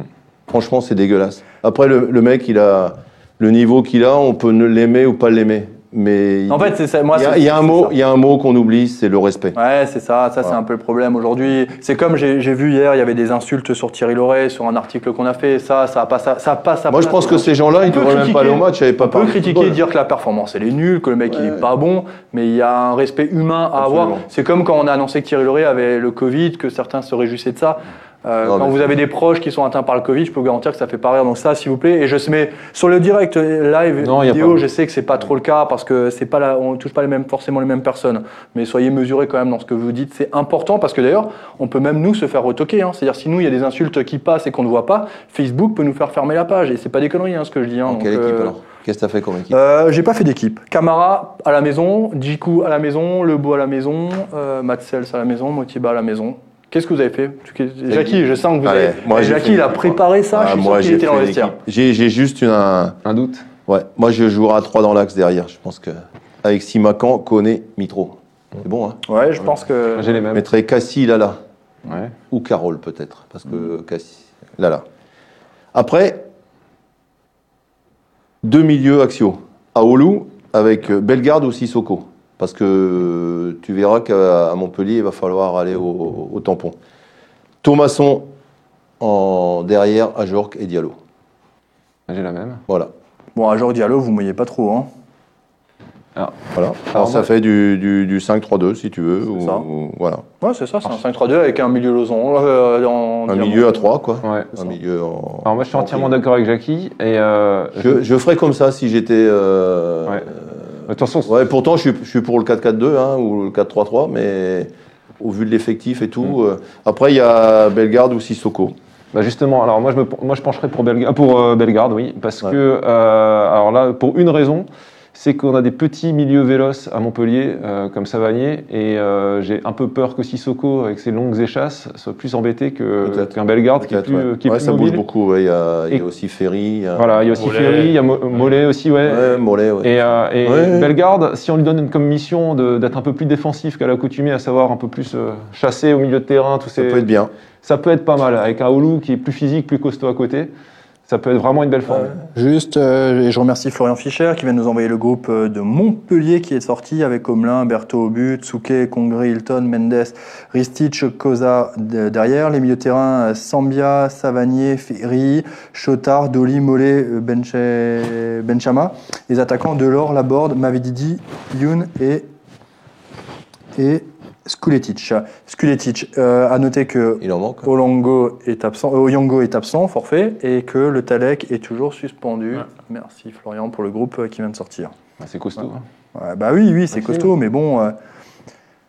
Franchement, c'est dégueulasse. Après, le, le mec, il a le niveau qu'il a, on peut ne l'aimer ou pas l'aimer. Mais En fait, c'est ça. Moi, il y a, y un mot, il y a un mot qu'on oublie, c'est le respect. Ouais, c'est ça, ça c'est un peu le problème aujourd'hui. C'est comme j'ai vu hier, il y avait des insultes sur Thierry Loret, sur un article qu'on a fait. Ça, ça a pas ça, ça a pas sa Moi, je pense que ces gens-là, ils peut devraient même pas aller au match. Ils On peut pas critiquer, dire que la performance elle est nulle, que le mec il est pas bon, mais il y a un respect humain à avoir. C'est comme quand on a annoncé que Thierry Loret avait le Covid, que certains se réjouissaient de ça. Euh, Non, quand vous avez des proches qui sont atteints par le Covid, je peux vous garantir que ça fait pas rire. Donc ça, s'il vous plaît. Et je sais, mais sur le direct euh, live Non, vidéo, je sais que c'est pas trop le cas parce que c'est pas la, on touche pas les mêmes, forcément les mêmes personnes. Mais soyez mesurés quand même dans ce que vous dites. C'est important parce que d'ailleurs, on peut même nous se faire retoquer. hein. C'est-à-dire si nous il y a des insultes qui passent et qu'on ne voit pas, Facebook peut nous faire fermer la page. Et c'est pas des conneries hein, ce que je dis. hein. Donc, quelle équipe euh, alors? Qu'est-ce que t'as fait comme équipe? Euh, j'ai pas fait d'équipe. Camara à la maison, Djikou à la maison, Lebeau à la maison, euh, Matsels à la maison, Motiba à la maison. Qu'est-ce que vous avez fait Jackie, je sens que vous Allez, avez. moi, Jackie, fait il a préparé ça. Ah, je suis moi, sûr qu'il j'ai était dans le vestiaire. l'équipe. J'ai juste une, un, Un doute ouais. Moi, je jouerai à 3 dans l'axe derrière. Je pense que avec Simacan, Koné, Mitro. C'est bon, hein Ouais, je pense que. J'ai les Je mêmes. mettrai Cassie, Lala. Ouais. Ou Carole, peut-être. Parce que Cassie, Lala. Après, deux milieux axiaux. Aoulou avec euh, Bellegarde ou Sissoko. Parce que tu verras qu'à Montpellier, il va falloir aller au, au tampon. Thomasson en derrière, Ajorc et Diallo. J'ai la même. Voilà. Bon, à Jordi Diallo, vous mouillez pas trop. Hein. voilà. Alors, Alors, ça fait du, du, du 5-3-2 si tu veux. Ou, ça. ou- voilà. Ouais, c'est ça, c'est un 5-3-2 avec un milieu loson. euh, en Un diamant. milieu à 3, quoi. Ouais. Un milieu en. Alors moi je suis en entièrement d'accord avec Jackie et euh, Je, je ferais comme ça si j'étais. euh, Ouais. Ouais, pourtant, je suis, je suis pour le 4-4-2 hein, ou le 4-3-3, mais au vu de l'effectif et tout. Mm. euh, après, il y a Bellegarde ou Sissoko. Bah justement, alors moi je, me, moi je pencherais pour, pour euh, Bellegarde, oui, parce Ouais. que, euh, alors là, pour une raison, c'est qu'on a des petits milieux véloces à Montpellier, euh, comme Savanier, et euh, j'ai un peu peur que Sissoko, avec ses longues échasses, soit plus embêté qu'un Bellegarde qui est plus, ouais. qui est Ouais, plus ça mobile. bouge beaucoup. ouais, Il y, a, il y a Et- aussi Ferry. il y a- Voilà, il y a aussi Mollet. Ferry, il y a Mo- Mollet aussi, ouais. Ouais, Mollet, ouais. Et, euh, et Ouais. Bellegarde, si on lui donne comme mission d'être un peu plus défensif qu'à l'accoutumée, à savoir un peu plus euh, chasser au milieu de terrain, tous Ça ces, peut être bien. ça peut être pas mal. Avec un Oulu qui est plus physique, plus costaud à côté, ça peut être vraiment une belle forme. Juste, euh, et je remercie Florian Fischer qui vient de nous envoyer le groupe euh, de Montpellier qui est sorti avec Omelin, Berthaud au but, Souquet, Congré, Hilton, Mendes, Ristich, Cosa de- derrière. Les milieux de terrain, euh, Sambia, Savanier, Ferry, Chotard, Dolly, Mollet, Benchama. Les attaquants Delors, Laborde, Mavididi, Youn et Skuletic. Skuletic, euh, à noter que Il en manque. Olongo est absent, euh, Oyongo est absent, forfait, et que le Talek est toujours suspendu. Ouais. Merci Florian pour le groupe euh, qui vient de sortir. Bah, c'est costaud. hein. Ouais, bah oui, oui, c'est costaud, mais bon. euh,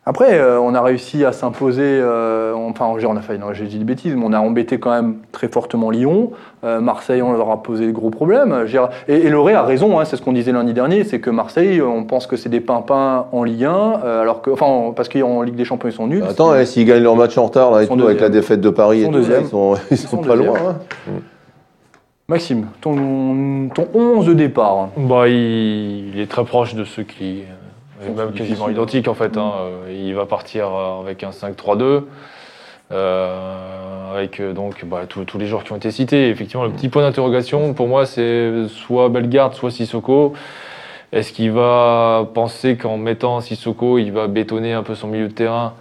Après, euh, on a réussi à s'imposer. euh, enfin, j'ai- on a failli, non, j'ai dit des bêtises, mais on a embêté quand même très fortement Lyon. Euh, Marseille, on leur a posé de gros problèmes. Et, et Loré a raison, hein, c'est ce qu'on disait lundi dernier, c'est que Marseille, on pense que c'est des pimpins en Ligue 1, euh, alors que, enfin, parce qu'en Ligue des Champions ils sont nuls. Attends, eh, s'ils gagnent leur match en retard là, et tout, avec la défaite de Paris, Ils et sont tout, là, deuxième. ils sont, ils sont sont pas deuxième. loin. hein. Maxime, ton, ton 11 de départ. Bah, il, il est très proche de ceux qui. Sont même quasiment identique en fait. hein. Euh, Il va partir euh, avec un 5-3-2. euh, avec euh, donc bah, tous tous les joueurs qui ont été cités. Effectivement, le petit point d'interrogation pour moi, c'est soit Bellegarde, soit Sissoko. Est-ce qu'il va penser qu'en mettant Sissoko, il va bétonner un peu son milieu de terrain?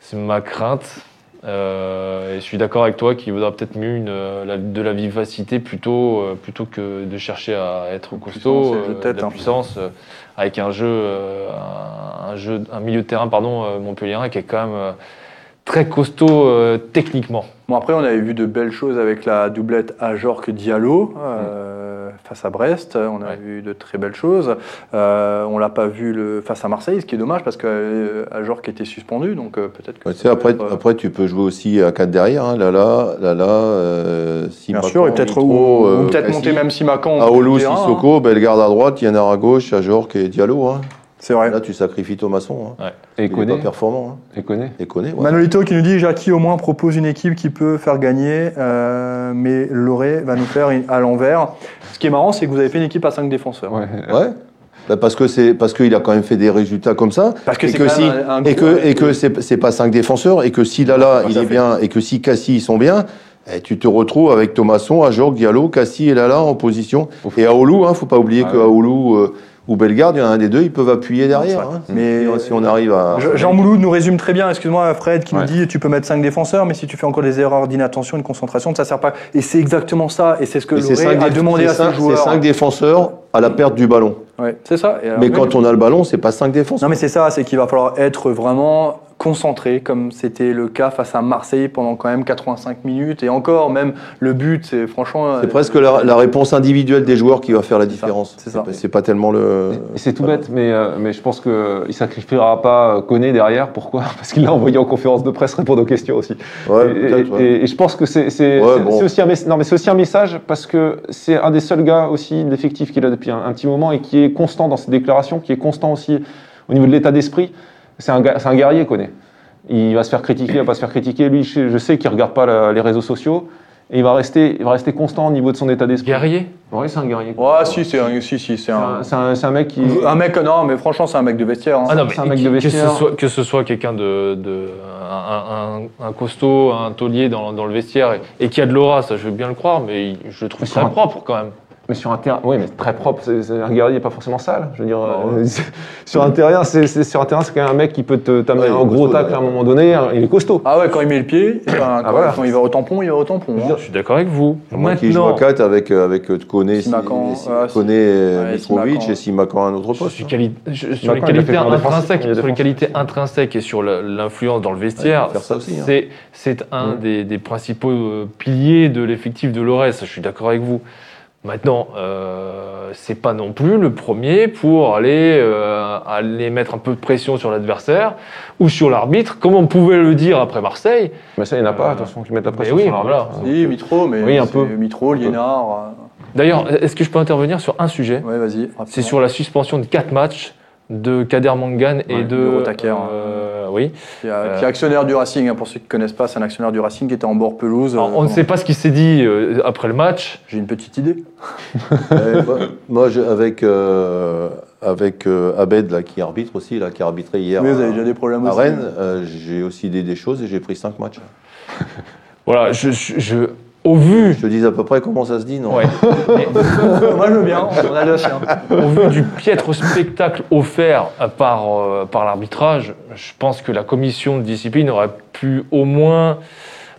C'est ma crainte. Euh, et je suis d'accord avec toi qu'il vaudra peut-être mieux une, euh, la- de la vivacité plutôt, euh, plutôt que de chercher à être costaud, puissance de tête, de la hein. puissance, avec un jeu, un, un jeu, un milieu de terrain pardon, qui est quand même très costaud techniquement. Bon, après, on avait vu de belles choses avec la doublette Ajorc-Diallo euh, face à Brest. On a Ouais. vu de très belles choses. Euh, on l'a pas vu le, face à Marseille, ce qui est dommage parce que euh, Ajorc était suspendu. Donc euh, peut-être que. Ouais, peut après, être, euh, après, tu peux jouer aussi à 4 derrière. Hein, là, là, là, là. Euh, Bien sûr, et peut-être ou, euh, ou peut-être monter même Simacan. au Aoulou, terrain, hein. Sissoko, Bellegarde à droite, Yannar à gauche, Ajorc et Diallo. Hein. C'est vrai. Là, tu sacrifies Thomasson. Hein. Et Il est connaît. pas performant. Hein. Et connaît. Et connaît, ouais. Manolito qui nous dit Jackie au moins propose une équipe qui peut faire gagner, euh, mais Loré va nous faire à l'envers. Ce qui est marrant, c'est que vous avez fait une équipe à 5 défenseurs. Ouais. Ouais. Bah, parce que c'est parce qu'il a quand même fait des résultats comme ça. Parce que et c'est que si un- un et que et que c'est c'est pas cinq défenseurs et que si Lala Ouais, il est fait. bien et que si Cassie ils sont bien, eh, tu te retrouves avec Thomasson, Ajorg, Diallo, Cassie et Lala en position. Et Aoulou, hein, faut pas oublier Ah que ouais. Aoulou euh, ou Bellegarde, il y en a un des deux, ils peuvent appuyer derrière. hein. Mais- si, si on arrive à Je- Jean Mouloud nous résume très bien, excuse-moi Fred, qui Ouais. nous dit tu peux mettre 5 défenseurs, mais si tu fais encore des erreurs d'inattention, une concentration, ça sert pas. Et c'est exactement ça, et c'est ce que cinq a demandé à ses joueurs. C'est cinq défenseurs à la perte du ballon. Ouais, c'est ça. Et alors, Mais oui, quand on a le ballon, c'est pas cinq défenseurs. Non mais c'est ça, c'est qu'il va falloir être vraiment concentré, comme c'était le cas face à Marseille pendant quand même 85 minutes, et encore, même le but, c'est franchement... C'est euh, presque la, la réponse individuelle des joueurs qui va faire la différence. c'est ça. pas- C'est pas tellement le. Et c'est tout bête, mais, euh, mais je pense qu'il ne sacrifiera pas Koné derrière. Pourquoi? Parce qu'il l'a envoyé en conférence de presse répondre aux questions aussi. Ouais, et, ouais. et- et je pense que c'est c'est- Ouais, c'est- bon. c'est aussi, un mess- non, mais c'est aussi un message parce que c'est un des seuls gars aussi de l'effectif qu'il a depuis un, un petit moment et qui est constant dans ses déclarations, qui est constant aussi au niveau de l'état d'esprit. C'est un, un guerrier, Koné. Il va se faire critiquer, il va pas se faire critiquer. Lui, je, sais qu'il regarde pas la- les réseaux sociaux et il va rester, il va rester constant au niveau de son état d'esprit. Guerrier? Oui, c'est un guerrier. Ouais, si, c'est un, si, si, c'est un... un, c'est un- mec qui. Un mec, non, mais franchement, c'est un mec de vestiaire. hein. Ah non, mais C'est un mec de que, ce vestiaire. soit, que ce soit quelqu'un de, de un, un- un costaud, un taulier dans, dans le vestiaire et, et qui a de l'aura, ça je veux bien le croire, mais je le trouve Mais très un- propre quand même. Mais sur un terrain, oui, mais très propre. c'est- c'est- un guerrier n'est pas forcément sale. Je veux dire, Ah euh, sur un terrain, c'est c'est- sur un terrain, c'est quand même un mec qui peut te- t'amener Ouais, un gros costaud, tacle ouais. à un moment donné. hein, Il est costaud. Ah ouais, quand il met le pied, enfin, quand, voilà. quand il va au tampon, il va au tampon. hein. Je suis d'accord avec vous. Moi qui joue à 4 avec, avec Koné, Koné, Mitrovic et Simakan à un autre Sur, poste. hein. quali- je- sur les qualités intrinsèques, il a sur les défensif. qualités intrinsèques et sur l'influence dans le vestiaire, hein. c'est c'est un des, principaux piliers de l'effectif de l'ORES. Je suis d'accord avec vous. Maintenant, euh, c'est pas non plus le premier pour aller, euh, aller mettre un peu de pression sur l'adversaire ou sur l'arbitre, comme on pouvait le dire après Marseille. Mais ça, il n'y en a pas, Euh, toute façon, qui mettent la mais pression oui, sur l'arbitre. voilà. Si, Mitro, mais Oui, un peu. Mitro, Liénard. D'ailleurs, est-ce que je peux intervenir sur un sujet? Euh, Ouais, vas-y. C'est sur la suspension de quatre matchs de Kader Mangan et Ouais, de. Euh, oui. Qui est, Euh, qui est actionnaire du Racing, hein, pour ceux qui ne connaissent pas, c'est un actionnaire du Racing qui était en bord pelouse. Alors, euh, on ne sait pas ce qui s'est dit euh, après le match. J'ai une petite idée. Ouais, moi, moi, je- avec, euh, avec euh, Abed là, qui arbitre aussi, là, qui a arbitré hier Mais vous à, avez déjà des problèmes à aussi. Rennes, euh, j'ai aussi dit des choses et j'ai pris 5 matchs. Voilà, je, je- je- au vu, Je te dis à peu près comment ça se dit, non ouais, Moi, je veux bien, on a le chien. au vu du piètre spectacle offert euh, par, euh, par l'arbitrage, je pense que la commission de discipline aurait pu au moins.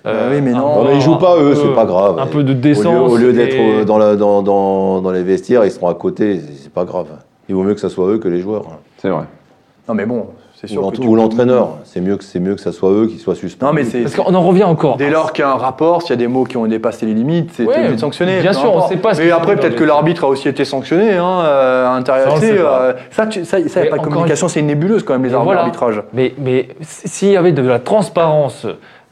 Bah oui, mais non. avoir Non, mais ils jouent pas, eux, c'est pas grave. Un peu de Au lieu, décence. au lieu d'être et- euh, dans, la, dans, dans, dans les vestiaires, ils seront à côté, c'est pas grave. Il vaut mieux que ça soit eux que les joueurs. C'est vrai. Non, mais bon, c'est Ou l'entraîneur. C'est mieux, que- c'est mieux que ça soit eux qui soient suspendus. Non, mais c'est. Parce qu'on en revient encore. Dès lors qu'il y a un rapport, s'il y a des mots qui ont dépassé les limites, c'est Ouais, sanctionner. bien sûr, on importe. sait pas ce Mais après, peut-être que l'arbitre a aussi été sanctionné hein, euh, pas. euh, Ça, tu- ça, ça, y a Mais pas de encore communication, c'est une nébuleuse quand même, les voilà. d'arbitrage. Mais, mais s'il y avait de la transparence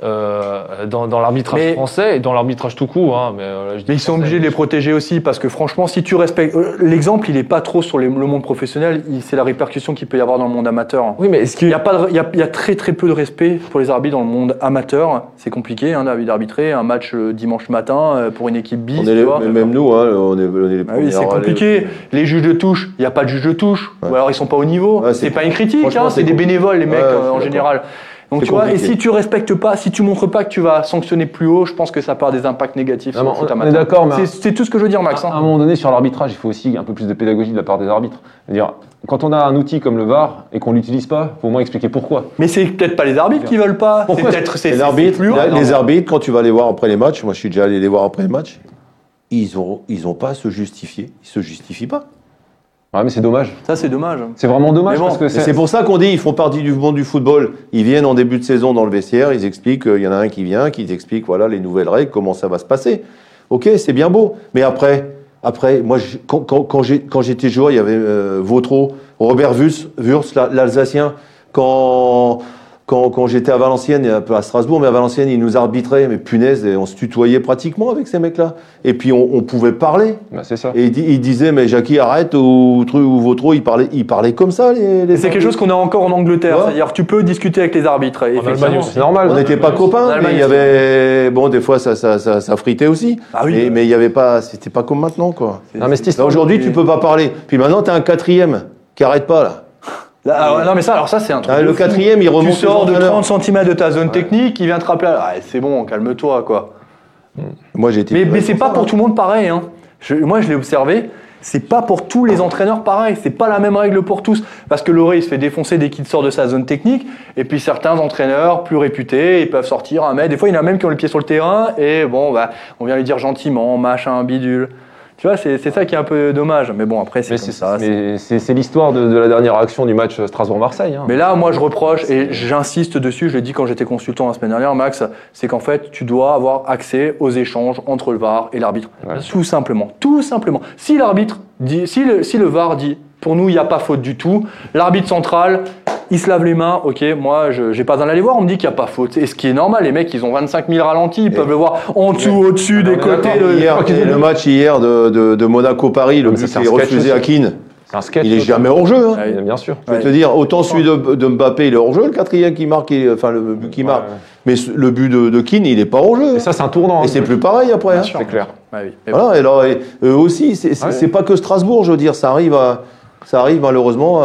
euh, dans, dans l'arbitrage Mais- français et dans l'arbitrage tout court, hein, mais, euh, je dis Mais ils sont obligés de les protéger aussi parce que franchement, si tu respectes. euh, L'exemple, il est pas trop sur les- le monde professionnel, il- c'est la répercussion qu'il peut y avoir dans le monde amateur. Oui, mais est-ce Il y, a pas de- il, y a, il y a très très peu de respect pour les arbitres dans le monde amateur. C'est compliqué hein, d'arbitrer un match euh, dimanche matin euh, pour une équipe bis. On est les- vois. mais même nous, hein, on est, on est les Ah premiers oui, c'est compliqué. Les juges de touche, il n'y a pas de juge de touche. Ouais. Ou alors ils sont pas au niveau. Ouais, c'est c'est- pas une critique, hein, c'est c'est des bénévoles, les mecs, Ouais, euh, en d'accord. général. Donc tu vois, et si tu respectes pas, si tu montres pas que tu vas sanctionner plus haut, je pense que ça peut avoir des impacts négatifs Non, sur le mais foot on- on est d'accord, mais- C'est c'est tout ce que je veux dire, Max. À hein. un moment donné, sur l'arbitrage, il faut aussi un peu plus de pédagogie de la part des arbitres. C'est-à-dire, quand on a un outil comme le VAR et qu'on l'utilise pas, il faut au moins expliquer pourquoi. Mais c'est peut-être pas les arbitres qui veulent pas. C'est Pourquoi peut-être c'est Et c'est l'arbitre, plus haut. la- Non, les arbitres, quand tu vas les voir après les matchs, moi je suis déjà allé les voir après les matchs, ils ont, ils ont pas à se justifier. Ils se justifient pas. Ouais, mais c'est dommage. Ça, c'est dommage. C'est vraiment dommage Mais bon, parce que Et c'est. Pour ça qu'on dit ils font partie du monde du football. Ils viennent en début de saison dans le vestiaire, ils expliquent, il y en a un qui vient, qui explique voilà les nouvelles règles, comment ça va se passer. Ok, c'est bien beau, mais après, après, moi, je- quand, quand, j'étais joueur, il y avait euh, Vautreau, Robert la- l'Alsacien. Quand quand, quand j'étais à Valenciennes et un peu à Strasbourg, mais à Valenciennes, ils nous arbitraient, mais punaise, et on se tutoyait pratiquement avec ces mecs-là. Et puis on, on pouvait parler. Bah, c'est ça. Et ils, di- ils disaient, mais Jackie, arrête, ou truc, ou Vautreau, ils parlaient, ils parlaient comme ça, les, les Et c'est quelque chose qu'on a encore en Angleterre, Ouais. c'est-à-dire tu peux discuter avec les arbitres. C'est normal. On n'était pas copains, mais il y avait. Bon, des fois, ça, ça, ça, ça fritait aussi. Ah oui. mais, mais il y avait pas. C'était pas comme maintenant, quoi. Non, mais Aujourd'hui, tu peux pas parler. Puis maintenant, tu as un quatrième qui arrête pas, là. Alors, non mais ça, alors ça c'est un truc. Ah, le fou. quatrième, il remonte Tu sors de entraîneurs. 30 cm de ta zone technique, il vient te rappeler. Ah, c'est bon, calme-toi quoi. Moi, j'ai été. Mais, mais c'est pas ça, pour hein. tout le monde pareil. Hein. Je- moi, je l'ai observé. C'est pas pour tous les entraîneurs pareil. C'est pas la même règle pour tous. Parce que Loré, il se fait défoncer dès qu'il sort de sa zone technique. Et puis certains entraîneurs plus réputés, ils peuvent sortir un mec. Des fois, il y en a même qui ont le pied sur le terrain. Et bon, bah, on vient lui dire gentiment, machin, bidule. Tu vois, c'est c'est ça qui est un peu dommage. Mais bon, après, c'est ça. l'histoire de, de la dernière action du match Strasbourg-Marseille. hein. Mais là, moi, je reproche, et j'insiste dessus, je l'ai dit quand j'étais consultant la semaine dernière, Max, c'est qu'en fait, tu dois avoir accès aux échanges entre le VAR et l'arbitre. Ouais. Tout simplement. Tout simplement. Si l'arbitre dit, si le, si le VAR dit, pour nous, il n'y a pas faute du tout, l'arbitre central, il se lave les mains, ok, moi, je n'ai pas besoin d'aller voir, on me dit qu'il n'y a pas faute. Et ce qui est normal, les mecs, ils ont 25 000 ralentis, ils peuvent le voir en dessous, au-dessus, des côtés. Hier, le dit. match hier de, de, de Monaco-Paris, le but est refusé à. Keane, C'est un sketch. il est jamais hors jeu. Hein. Ouais. Bien sûr. Je vais te dire, autant celui de, de Mbappé, il est hors jeu, le quatrième qui marque, il enfin le but qui marque. Ouais. Mais le but de, de Keane, il est pas hors jeu. Et ça, c'est un tournant. Et hein. c'est plus pareil après. Bien hein. sûr. C'est clair. Ouais, oui. Voilà, et alors, et eux aussi, c'est c'est- Ouais. c'est pas que Strasbourg, je veux dire, ça arrive, à- ça arrive malheureusement,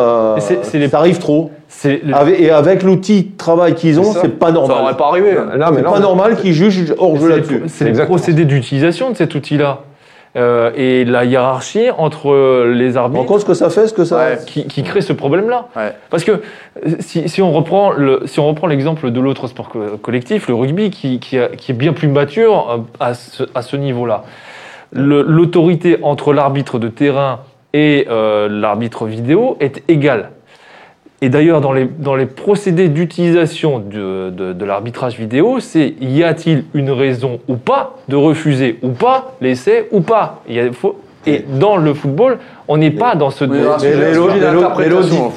les- ça arrive trop. C'est le- Avec- et avec l'outil de travail qu'ils ont, C'est ça. c'est pas Ça normal. n'aurait pas arrivé. Là, mais C'est pas normal qu'ils jugent hors jeu là-dessus. les, c'est les Exactement. procédés d'utilisation de cet outil-là Euh, et la hiérarchie entre les te rends arbitres compte ce que ça fait, ce que ça. Ouais. qui, qui crée ce problème-là. Ouais. Parce que euh, si, si on reprend le, si on reprend l'exemple de l'autre sport co- collectif, le rugby, qui, qui, a- qui est bien plus mature euh, à ce, à ce niveau-là, Le- l'autorité entre l'arbitre de terrain et euh, l'arbitre vidéo est égale. Et d'ailleurs, dans les, dans les procédés d'utilisation de, de, de l'arbitrage vidéo, c'est y a-t-il une raison ou pas de refuser ou pas l'essai ou pas? Il y a- faut- Et dans le football, on n'est pas dans ce. Ah.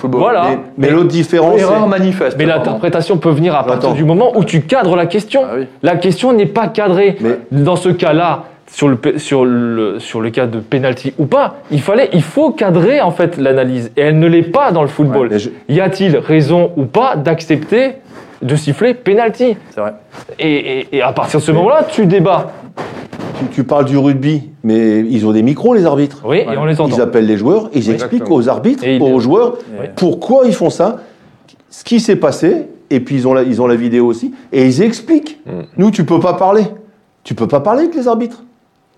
Voilà. Mais, l'autre différence, Erreur c'est- manifeste. Mais l'interprétation peut venir à partir Attends. du moment où tu cadres la question. Ah oui. La question n'est pas cadrée. Mais- Dans ce cas-là, sur le, sur, le, sur le cas de penalty ou pas, il, fallait, il faut cadrer en fait l'analyse. Et elle ne l'est pas dans le football. je- Y a-t-il raison ou pas d'accepter de siffler penalty? C'est vrai. et, et- et à partir de ce moment-là, tu débats. tu, tu parles du rugby, mais ils ont des micros, les arbitres. Oui, et on les entend. Ils appellent les joueurs, ils expliquent exactement. aux arbitres, Et aux joueurs, Oui. pourquoi ils font ça, ce qui s'est passé, et puis ils ont, la, ils ont la vidéo aussi, et ils expliquent. Mm. Nous, tu peux pas parler. Tu peux pas parler avec les arbitres.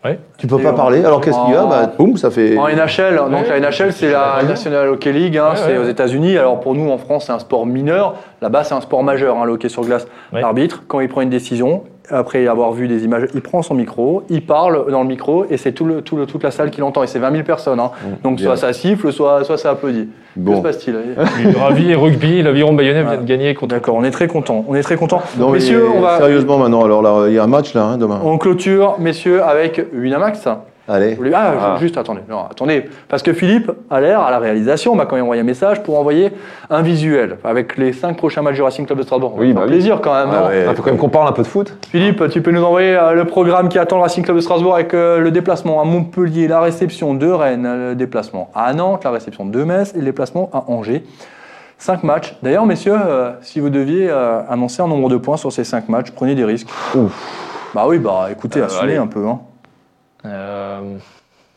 Ouais. Tu peux Et pas on- parler. Alors qu'est-ce qu'il y a en- bah, Boum, ça fait. En NHL, donc Ouais. la NHL c'est la National Hockey League, hein, Ouais, c'est ouais. aux États-Unis. Alors pour nous en France c'est un sport mineur, là-bas c'est un sport majeur, hein, le hockey sur glace. Ouais. L'arbitre, quand il prend une décision, après avoir vu des images, il prend son micro, il parle dans le micro et c'est tout le, tout le- toute la salle qui l'entend et c'est 20 000 personnes. hein. Donc bien. soit ça siffle, soit, soit ça applaudit. Que Bon. se passe-t-il? Ravi et rugby, l'aviron bayonnais vient de gagner contre. D'accord, on est très content. On est très content. Messieurs, on va, Sérieusement maintenant, alors là, il y a un match là, hein, demain. on clôture, messieurs, avec Winamax. Allez. Ah, Ah. juste attendez, non, attendez, parce que Philippe a l'air à la réalisation, m'a quand même envoyé un message pour envoyer un visuel avec les cinq prochains matchs du Racing Club de Strasbourg. Oui, bah oui. plaisir quand même. Ah ouais. Il faut quand même qu'on parle un peu de foot. Philippe, tu peux nous envoyer euh, le programme qui attend le Racing Club de Strasbourg avec euh, le déplacement à Montpellier, la réception de Rennes, le déplacement à Nantes, la réception de Metz et le déplacement à Angers. Cinq matchs. D'ailleurs, messieurs, euh, si vous deviez euh, annoncer un nombre de points sur ces cinq matchs, prenez des risques. Bah oui, bah écoutez, Euh, assumez allez. un peu. Hein. Euh,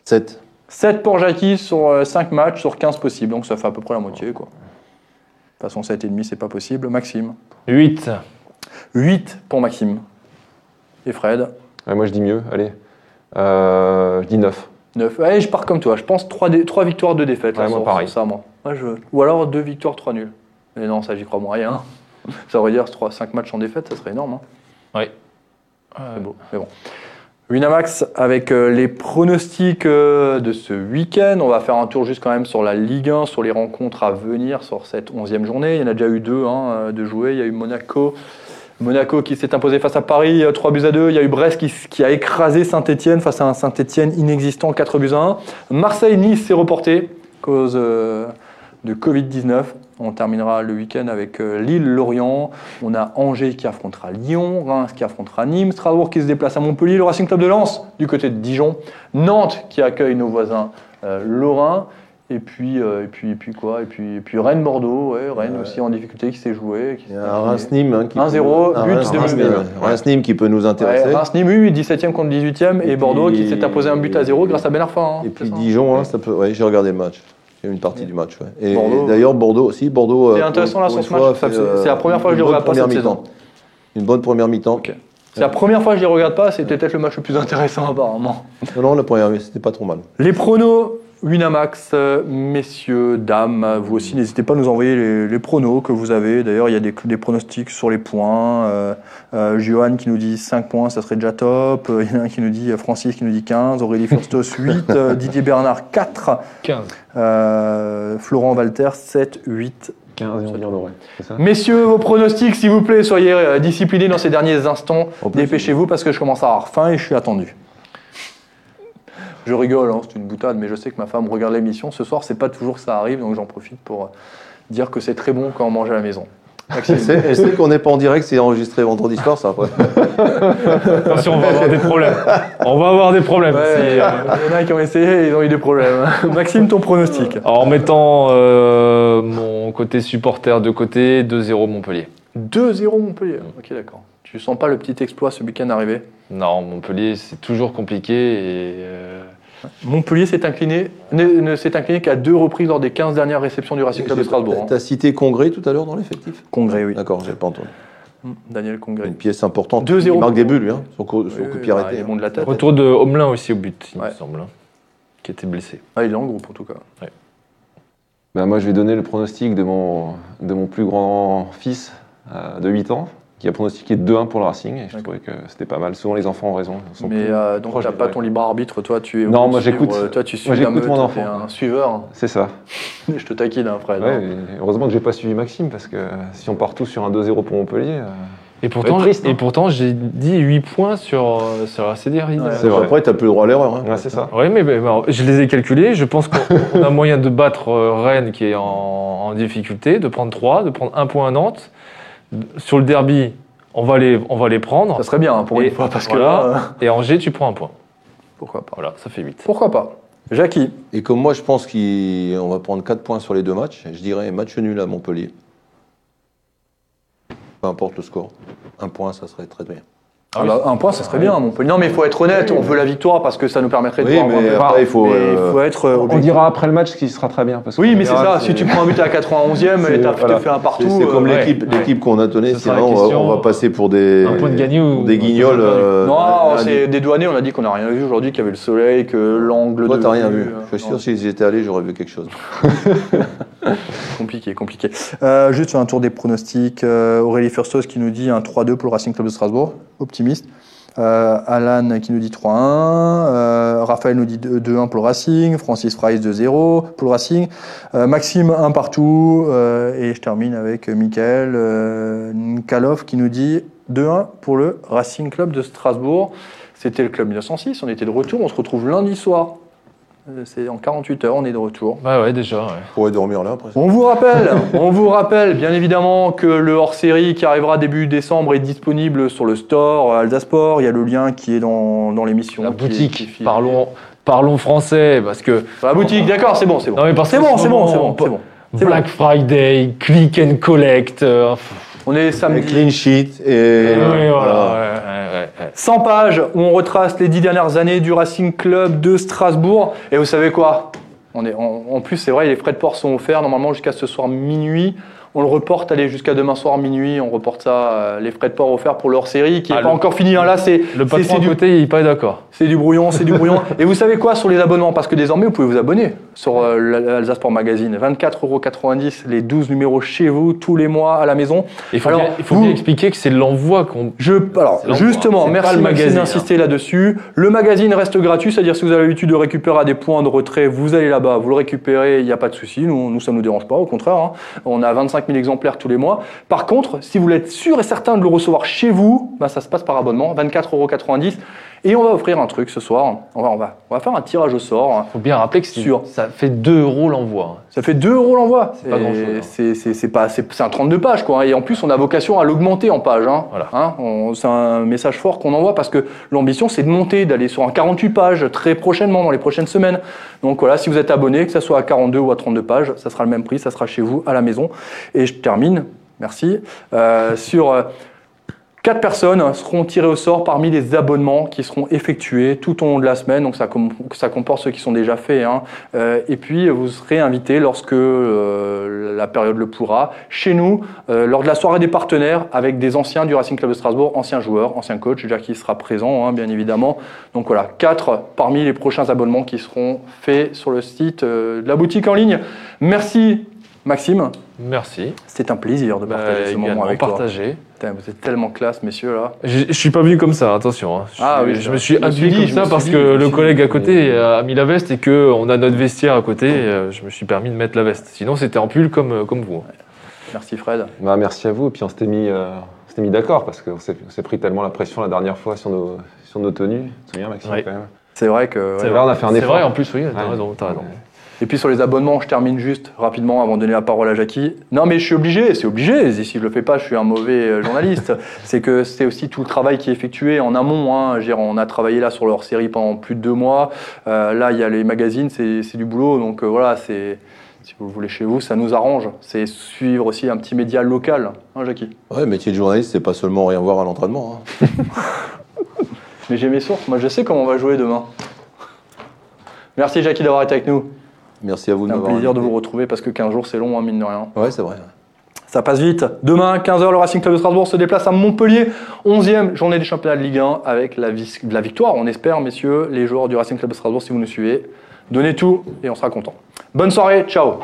7. 7 pour Jackie sur 5 matchs sur 15 possibles, donc ça fait à peu près la moitié. Quoi. De toute façon, 7,5, c'est pas possible. Maxime. 8. 8 pour Maxime. Et Fred. Ouais, moi, je dis mieux. Allez. Euh, je dis 9. 9. Allez, je pars comme toi. Je pense 3, victoires, 2 défaites. là, Ouais, moi, sur- pareil. sur ça, moi. Moi, je... Ou alors 2 victoires, 3 nuls. Mais non, ça, j'y crois moyen. ça aurait dire 3, 5 matchs en défaite, ça serait énorme. hein. C'est beau. Mais bon. Winamax avec euh, les pronostics euh, de ce week-end. On va faire un tour juste quand même sur la Ligue 1, sur les rencontres à venir sur cette 11e journée. Il y en a déjà eu deux hein, euh, de jouer. Il y a eu Monaco. Monaco qui s'est imposé face à Paris, euh, 3 buts à 2. Il y a eu Brest qui, qui a écrasé Saint-Etienne face à un Saint-Etienne inexistant, 4 buts à 1. Marseille-Nice s'est reporté cause de Covid-19. On terminera le week-end avec euh, Lille-Lorient. On a Angers qui affrontera Lyon, Reims qui affrontera Nîmes, Strasbourg qui se déplace à Montpellier, le Racing Club de Lens du côté de Dijon, Nantes qui accueille nos voisins euh, lorrains. Et puis, euh, et puis, et puis quoi? Et puis, et puis Rennes-Bordeaux, ouais, Rennes aussi en difficulté qui s'est joué. qui. Reims-Nîmes hein, qui 1-0, peut- but Reims- de Reims-Nîmes, ouais. Qui peut nous intéresser. Reims-Nîmes, oui, 17e contre 18e, et, Et Bordeaux puis- qui s'est imposé un but à zéro grâce à Ben Arfa. hein, Et c'est puis ça Dijon, hein, ça peut. Ouais, j'ai regardé le match. J'ai vu une partie du match. ouais. Et Bordeaux. d'ailleurs Bordeaux aussi. Bordeaux. C'est euh, intéressant, pour- là, sur ce match. c'est- euh, c'est la première fois que je le bonne regarde pas première cette mi-temps. Une bonne première mi-temps. C'est la première fois que je les regarde pas, c'était peut-être le match le plus intéressant apparemment. Non, non, la première, mi- c'était pas trop mal. Les pronos, Winamax, messieurs, dames, vous aussi n'hésitez pas à nous envoyer les, les pronos que vous avez. D'ailleurs, il y a des, des pronostics sur les points. Euh, euh, Johan qui nous dit 5 points, ça serait déjà top. Euh, Il y en a un qui nous dit, euh, Francis qui nous dit 15, Aurélie Furstos 8, euh, Didier Bernard 4, 15. euh, Florent Walter 7, 8, 15 et on dit en aurait. C'est ça? Messieurs, vos pronostics, s'il vous plaît, soyez disciplinés dans ces derniers instants. Dépêchez-vous parce que je commence à avoir faim et je suis attendu. Je rigole, hein, c'est une boutade, mais je sais que ma femme regarde l'émission. Ce soir, c'est pas toujours que ça arrive, donc j'en profite pour euh, dire que c'est très bon quand on mange à la maison. Maxime. Elle sait, qu'on n'est pas en direct, c'est enregistré vendredi soir, ça après. Attention, on va avoir des problèmes. On va avoir des problèmes. Ouais, euh, il y en a qui ont essayé, ils ont eu des problèmes. Maxime, ton pronostic Alors, en mettant euh, mon côté supporter de côté, 2-0 Montpellier. 2-0 Montpellier. Ok, d'accord. Tu sens pas le petit exploit ce week-end arrivé Non, Montpellier, c'est toujours compliqué et euh, Montpellier s'est incliné, ne, ne s'est incliné qu'à deux reprises lors des 15 dernières réceptions du Racing Club de Strasbourg. hein. Tu as cité Congrès tout à l'heure dans l'effectif Congrès, oui. D'accord, j'ai pas entendu. Mm, Daniel Congrès. Une pièce importante. 2-0. Il marque des buts, lui, hein, son, coup, son Oui, coup de oui, pied bah, arrêté. hein. de la tête. retour de Homelin aussi au but, il Ouais. me semble, hein, qui était blessé. Ah, il est le groupe en tout cas. Ben, moi, je vais donner le pronostic de mon, de mon plus grand fils euh, de 8 ans, qui a pronostiqué 2-1 pour le Racing, et je trouvais que c'était pas mal. Souvent, les enfants ont raison. Mais euh, donc t'as du pas ton libre arbitre, toi tu es. Non, moi, j'écoute. euh, Toi tu suis Moi, j'écoute mon enfant, un suiveur. C'est ça. Je te taquine, hein, Fred. Ouais, hein. heureusement que j'ai pas suivi Maxime, parce que si on part tous sur un 2-0 pour Montpellier. euh, Et pourtant, triste, et hein. pourtant j'ai dit 8 points sur, euh, sur la CDR. Ouais. C'est vrai. Après, t'as plus le droit à l'erreur. hein. Ouais, c'est ça. Oui, mais, je les ai calculés. Je pense qu'on on a moyen de battre euh, Rennes qui est en, en difficulté, de prendre 3, de prendre un point à Nantes. Sur le derby, on va les, on va les prendre. Ça serait bien hein, pour Et une fois, parce que voilà. là, euh, Et Angers, tu prends un point. pourquoi pas. Voilà, ça fait 8. Pourquoi pas Jackie, Et comme moi, je pense qu'on va prendre 4 points sur les deux matchs, je dirais match nul à Montpellier. Peu importe le score. Un point, ça serait très bien. Ah un point, ça serait bien, Montpellier. Non, mais il faut être honnête, on veut la victoire parce que ça nous permettrait de Oui, voir mais un peu- après, il faut, Mais euh, il faut être euh, On dira après le match ce qui sera très bien. Parce Oui, mais c'est ça. Si tu prends un but à la 91e et t'as voilà. fait un partout. C'est comme euh, l'équipe ouais. l'équipe qu'on a sera sinon la on va, passer pour des, Un point de gagné ou- des guignols. euh, Non, c'est des douaniers, on a dit qu'on n'a rien vu aujourd'hui, qu'il y avait le soleil, que l'angle Toi, de. t'as rien vu. euh, Je suis sûr, si j'étais allé, j'aurais vu quelque chose. Compliqué, compliqué. Euh, juste sur un tour des pronostics, euh, Aurélie Furstos qui nous dit un 3-2 pour le Racing Club de Strasbourg, optimiste. Euh, Alan qui nous dit 3-1. Euh, Raphaël nous dit 2- 2-1 pour le Racing. Francis Fries 2-0 pour le Racing. Euh, Maxime 1 partout. Et je termine avec Michael Nkalov qui nous dit 2-1 pour le Racing Club de Strasbourg. C'était le club 1906. On était de retour. On se retrouve lundi soir. Euh, C'est en 48 heures, on est de retour. Bah ouais, déjà. ouais. On pourrait dormir là après. On vous rappelle, on vous rappelle bien évidemment que le hors-série qui arrivera début décembre est disponible sur le store Alsasport. Il y a le lien qui est dans, dans l'émission. La qui est- qui est boutique, filé. parlons, parlons français, parce que La boutique, d'accord, c'est bon, c'est bon. Non, mais parce C'est bon, ce c'est bon, c'est bon, Black Friday, click and collect. euh, On est samedi. clean sheet et. oui, voilà, voilà. ouais, ouais, ouais, ouais. 100 pages où on retrace les 10 dernières années du Racing Club de Strasbourg. Et vous savez quoi? On est, en plus, c'est vrai, les frais de port sont offerts normalement jusqu'à ce soir minuit. On le reporte, allez, jusqu'à demain soir minuit. On reporte ça, euh, les frais de port offerts pour leur série qui n'est Ah, pas le- encore fini. hein. Là, c'est Le patron du côté, il n'est pas d'accord. C'est du brouillon, c'est du brouillon. Et vous savez quoi sur les abonnements? Parce que désormais, vous pouvez vous abonner sur euh, l'Alsace Sport Magazine. 24,90€ les 12 numéros chez vous, tous les mois à la maison. Il faut, Alors, bien, il faut vous- bien expliquer que c'est l'envoi qu'on. Je, alors, justement, merci magazine, hein. d'insister là-dessus. Le magazine reste gratuit, c'est-à-dire si vous avez l'habitude de récupérer à des points de retrait, vous allez là-bas, vous le récupérez, il n'y a pas de souci. Nous, nous, ça ne nous dérange pas, au contraire. hein. On a 25 000 exemplaires tous les mois. Par contre, si vous être sûr et certain de le recevoir chez vous, bah, ça se passe par abonnement, 24,90€. Et on va offrir un truc ce soir. On va, on va, on va faire un tirage au sort. Faut bien rappeler que c'est- Sûr. ça fait 2 euros l'envoi. Ça fait 2 euros l'envoi. C'est pas grand-chose, hein. C'est un 32 pages, quoi. Et en plus, on a vocation à l'augmenter en pages. Hein. Voilà. Hein, c'est un message fort qu'on envoie parce que l'ambition, c'est de monter, d'aller sur un 48 pages très prochainement, dans les prochaines semaines. Donc voilà, si vous êtes abonné, que ce soit à 42 ou à 32 pages, ça sera le même prix, ça sera chez vous à la maison. Et je termine, merci, euh, sur. euh, Quatre personnes seront tirées au sort parmi les abonnements qui seront effectués tout au long de la semaine. Donc ça, com- ça comporte ceux qui sont déjà faits. hein. Euh, et puis vous serez invités lorsque euh, la période le pourra chez nous euh, lors de la soirée des partenaires avec des anciens du Racing Club de Strasbourg, anciens joueurs, anciens coachs, Jackie sera présent hein, bien évidemment. Donc voilà, quatre parmi les prochains abonnements qui seront faits sur le site de la boutique en ligne. Merci Maxime, Merci. c'était un plaisir de Bah, partager ce moment avec toi. partagé. Putain, vous êtes tellement classe messieurs là. Je je suis pas venu comme ça, attention. hein. Je, Ah oui, je je- me suis habillé comme ça parce que le collègue dit. à côté a mis la veste et que on a notre vestiaire à côté. euh, Je me suis permis de mettre la veste. Sinon, c'était en pull comme, euh, comme vous. Merci Fred. Bah, merci à vous. Et puis on s'était mis, euh, on mis d'accord parce qu'on s'est on s'est pris tellement la pression la dernière fois sur nos, sur nos tenues. Tu te souviens, Maxime, Oui. quand même? C'est vrai que. C'est ouais. Là, on a fait un C'est effort. vrai, en plus, oui, t'as Ouais. raison, t'as raison. Et puis sur les abonnements, je termine juste rapidement avant de donner la parole à Jackie. Non mais je suis obligé, c'est obligé. Si je le fais pas, je suis un mauvais euh, journaliste. c'est que c'est aussi tout le travail qui est effectué en amont. Hein. On a travaillé là sur leur série pendant plus de deux mois. Euh, là, il y a les magazines, c'est c'est du boulot. Donc euh, voilà, c'est si vous le voulez chez vous, ça nous arrange. C'est suivre aussi un petit média local, hein, Jackie? Ouais, métier de journaliste, c'est pas seulement rien voir à l'entraînement. hein. Mais j'ai mes sources. Moi, je sais comment on va jouer demain. Merci Jackie d'avoir été avec nous. Merci à vous de C'est un m'avoir plaisir de vous retrouver parce que 15 jours, c'est long, hein, mine de rien. Ouais, c'est vrai. Ça passe vite. Demain, 15h, le Racing Club de Strasbourg se déplace à Montpellier. 11e journée des championnats de Ligue 1 avec la, vis- la victoire, on espère, messieurs, les joueurs du Racing Club de Strasbourg, si vous nous suivez. Donnez tout et on sera content. Bonne soirée, ciao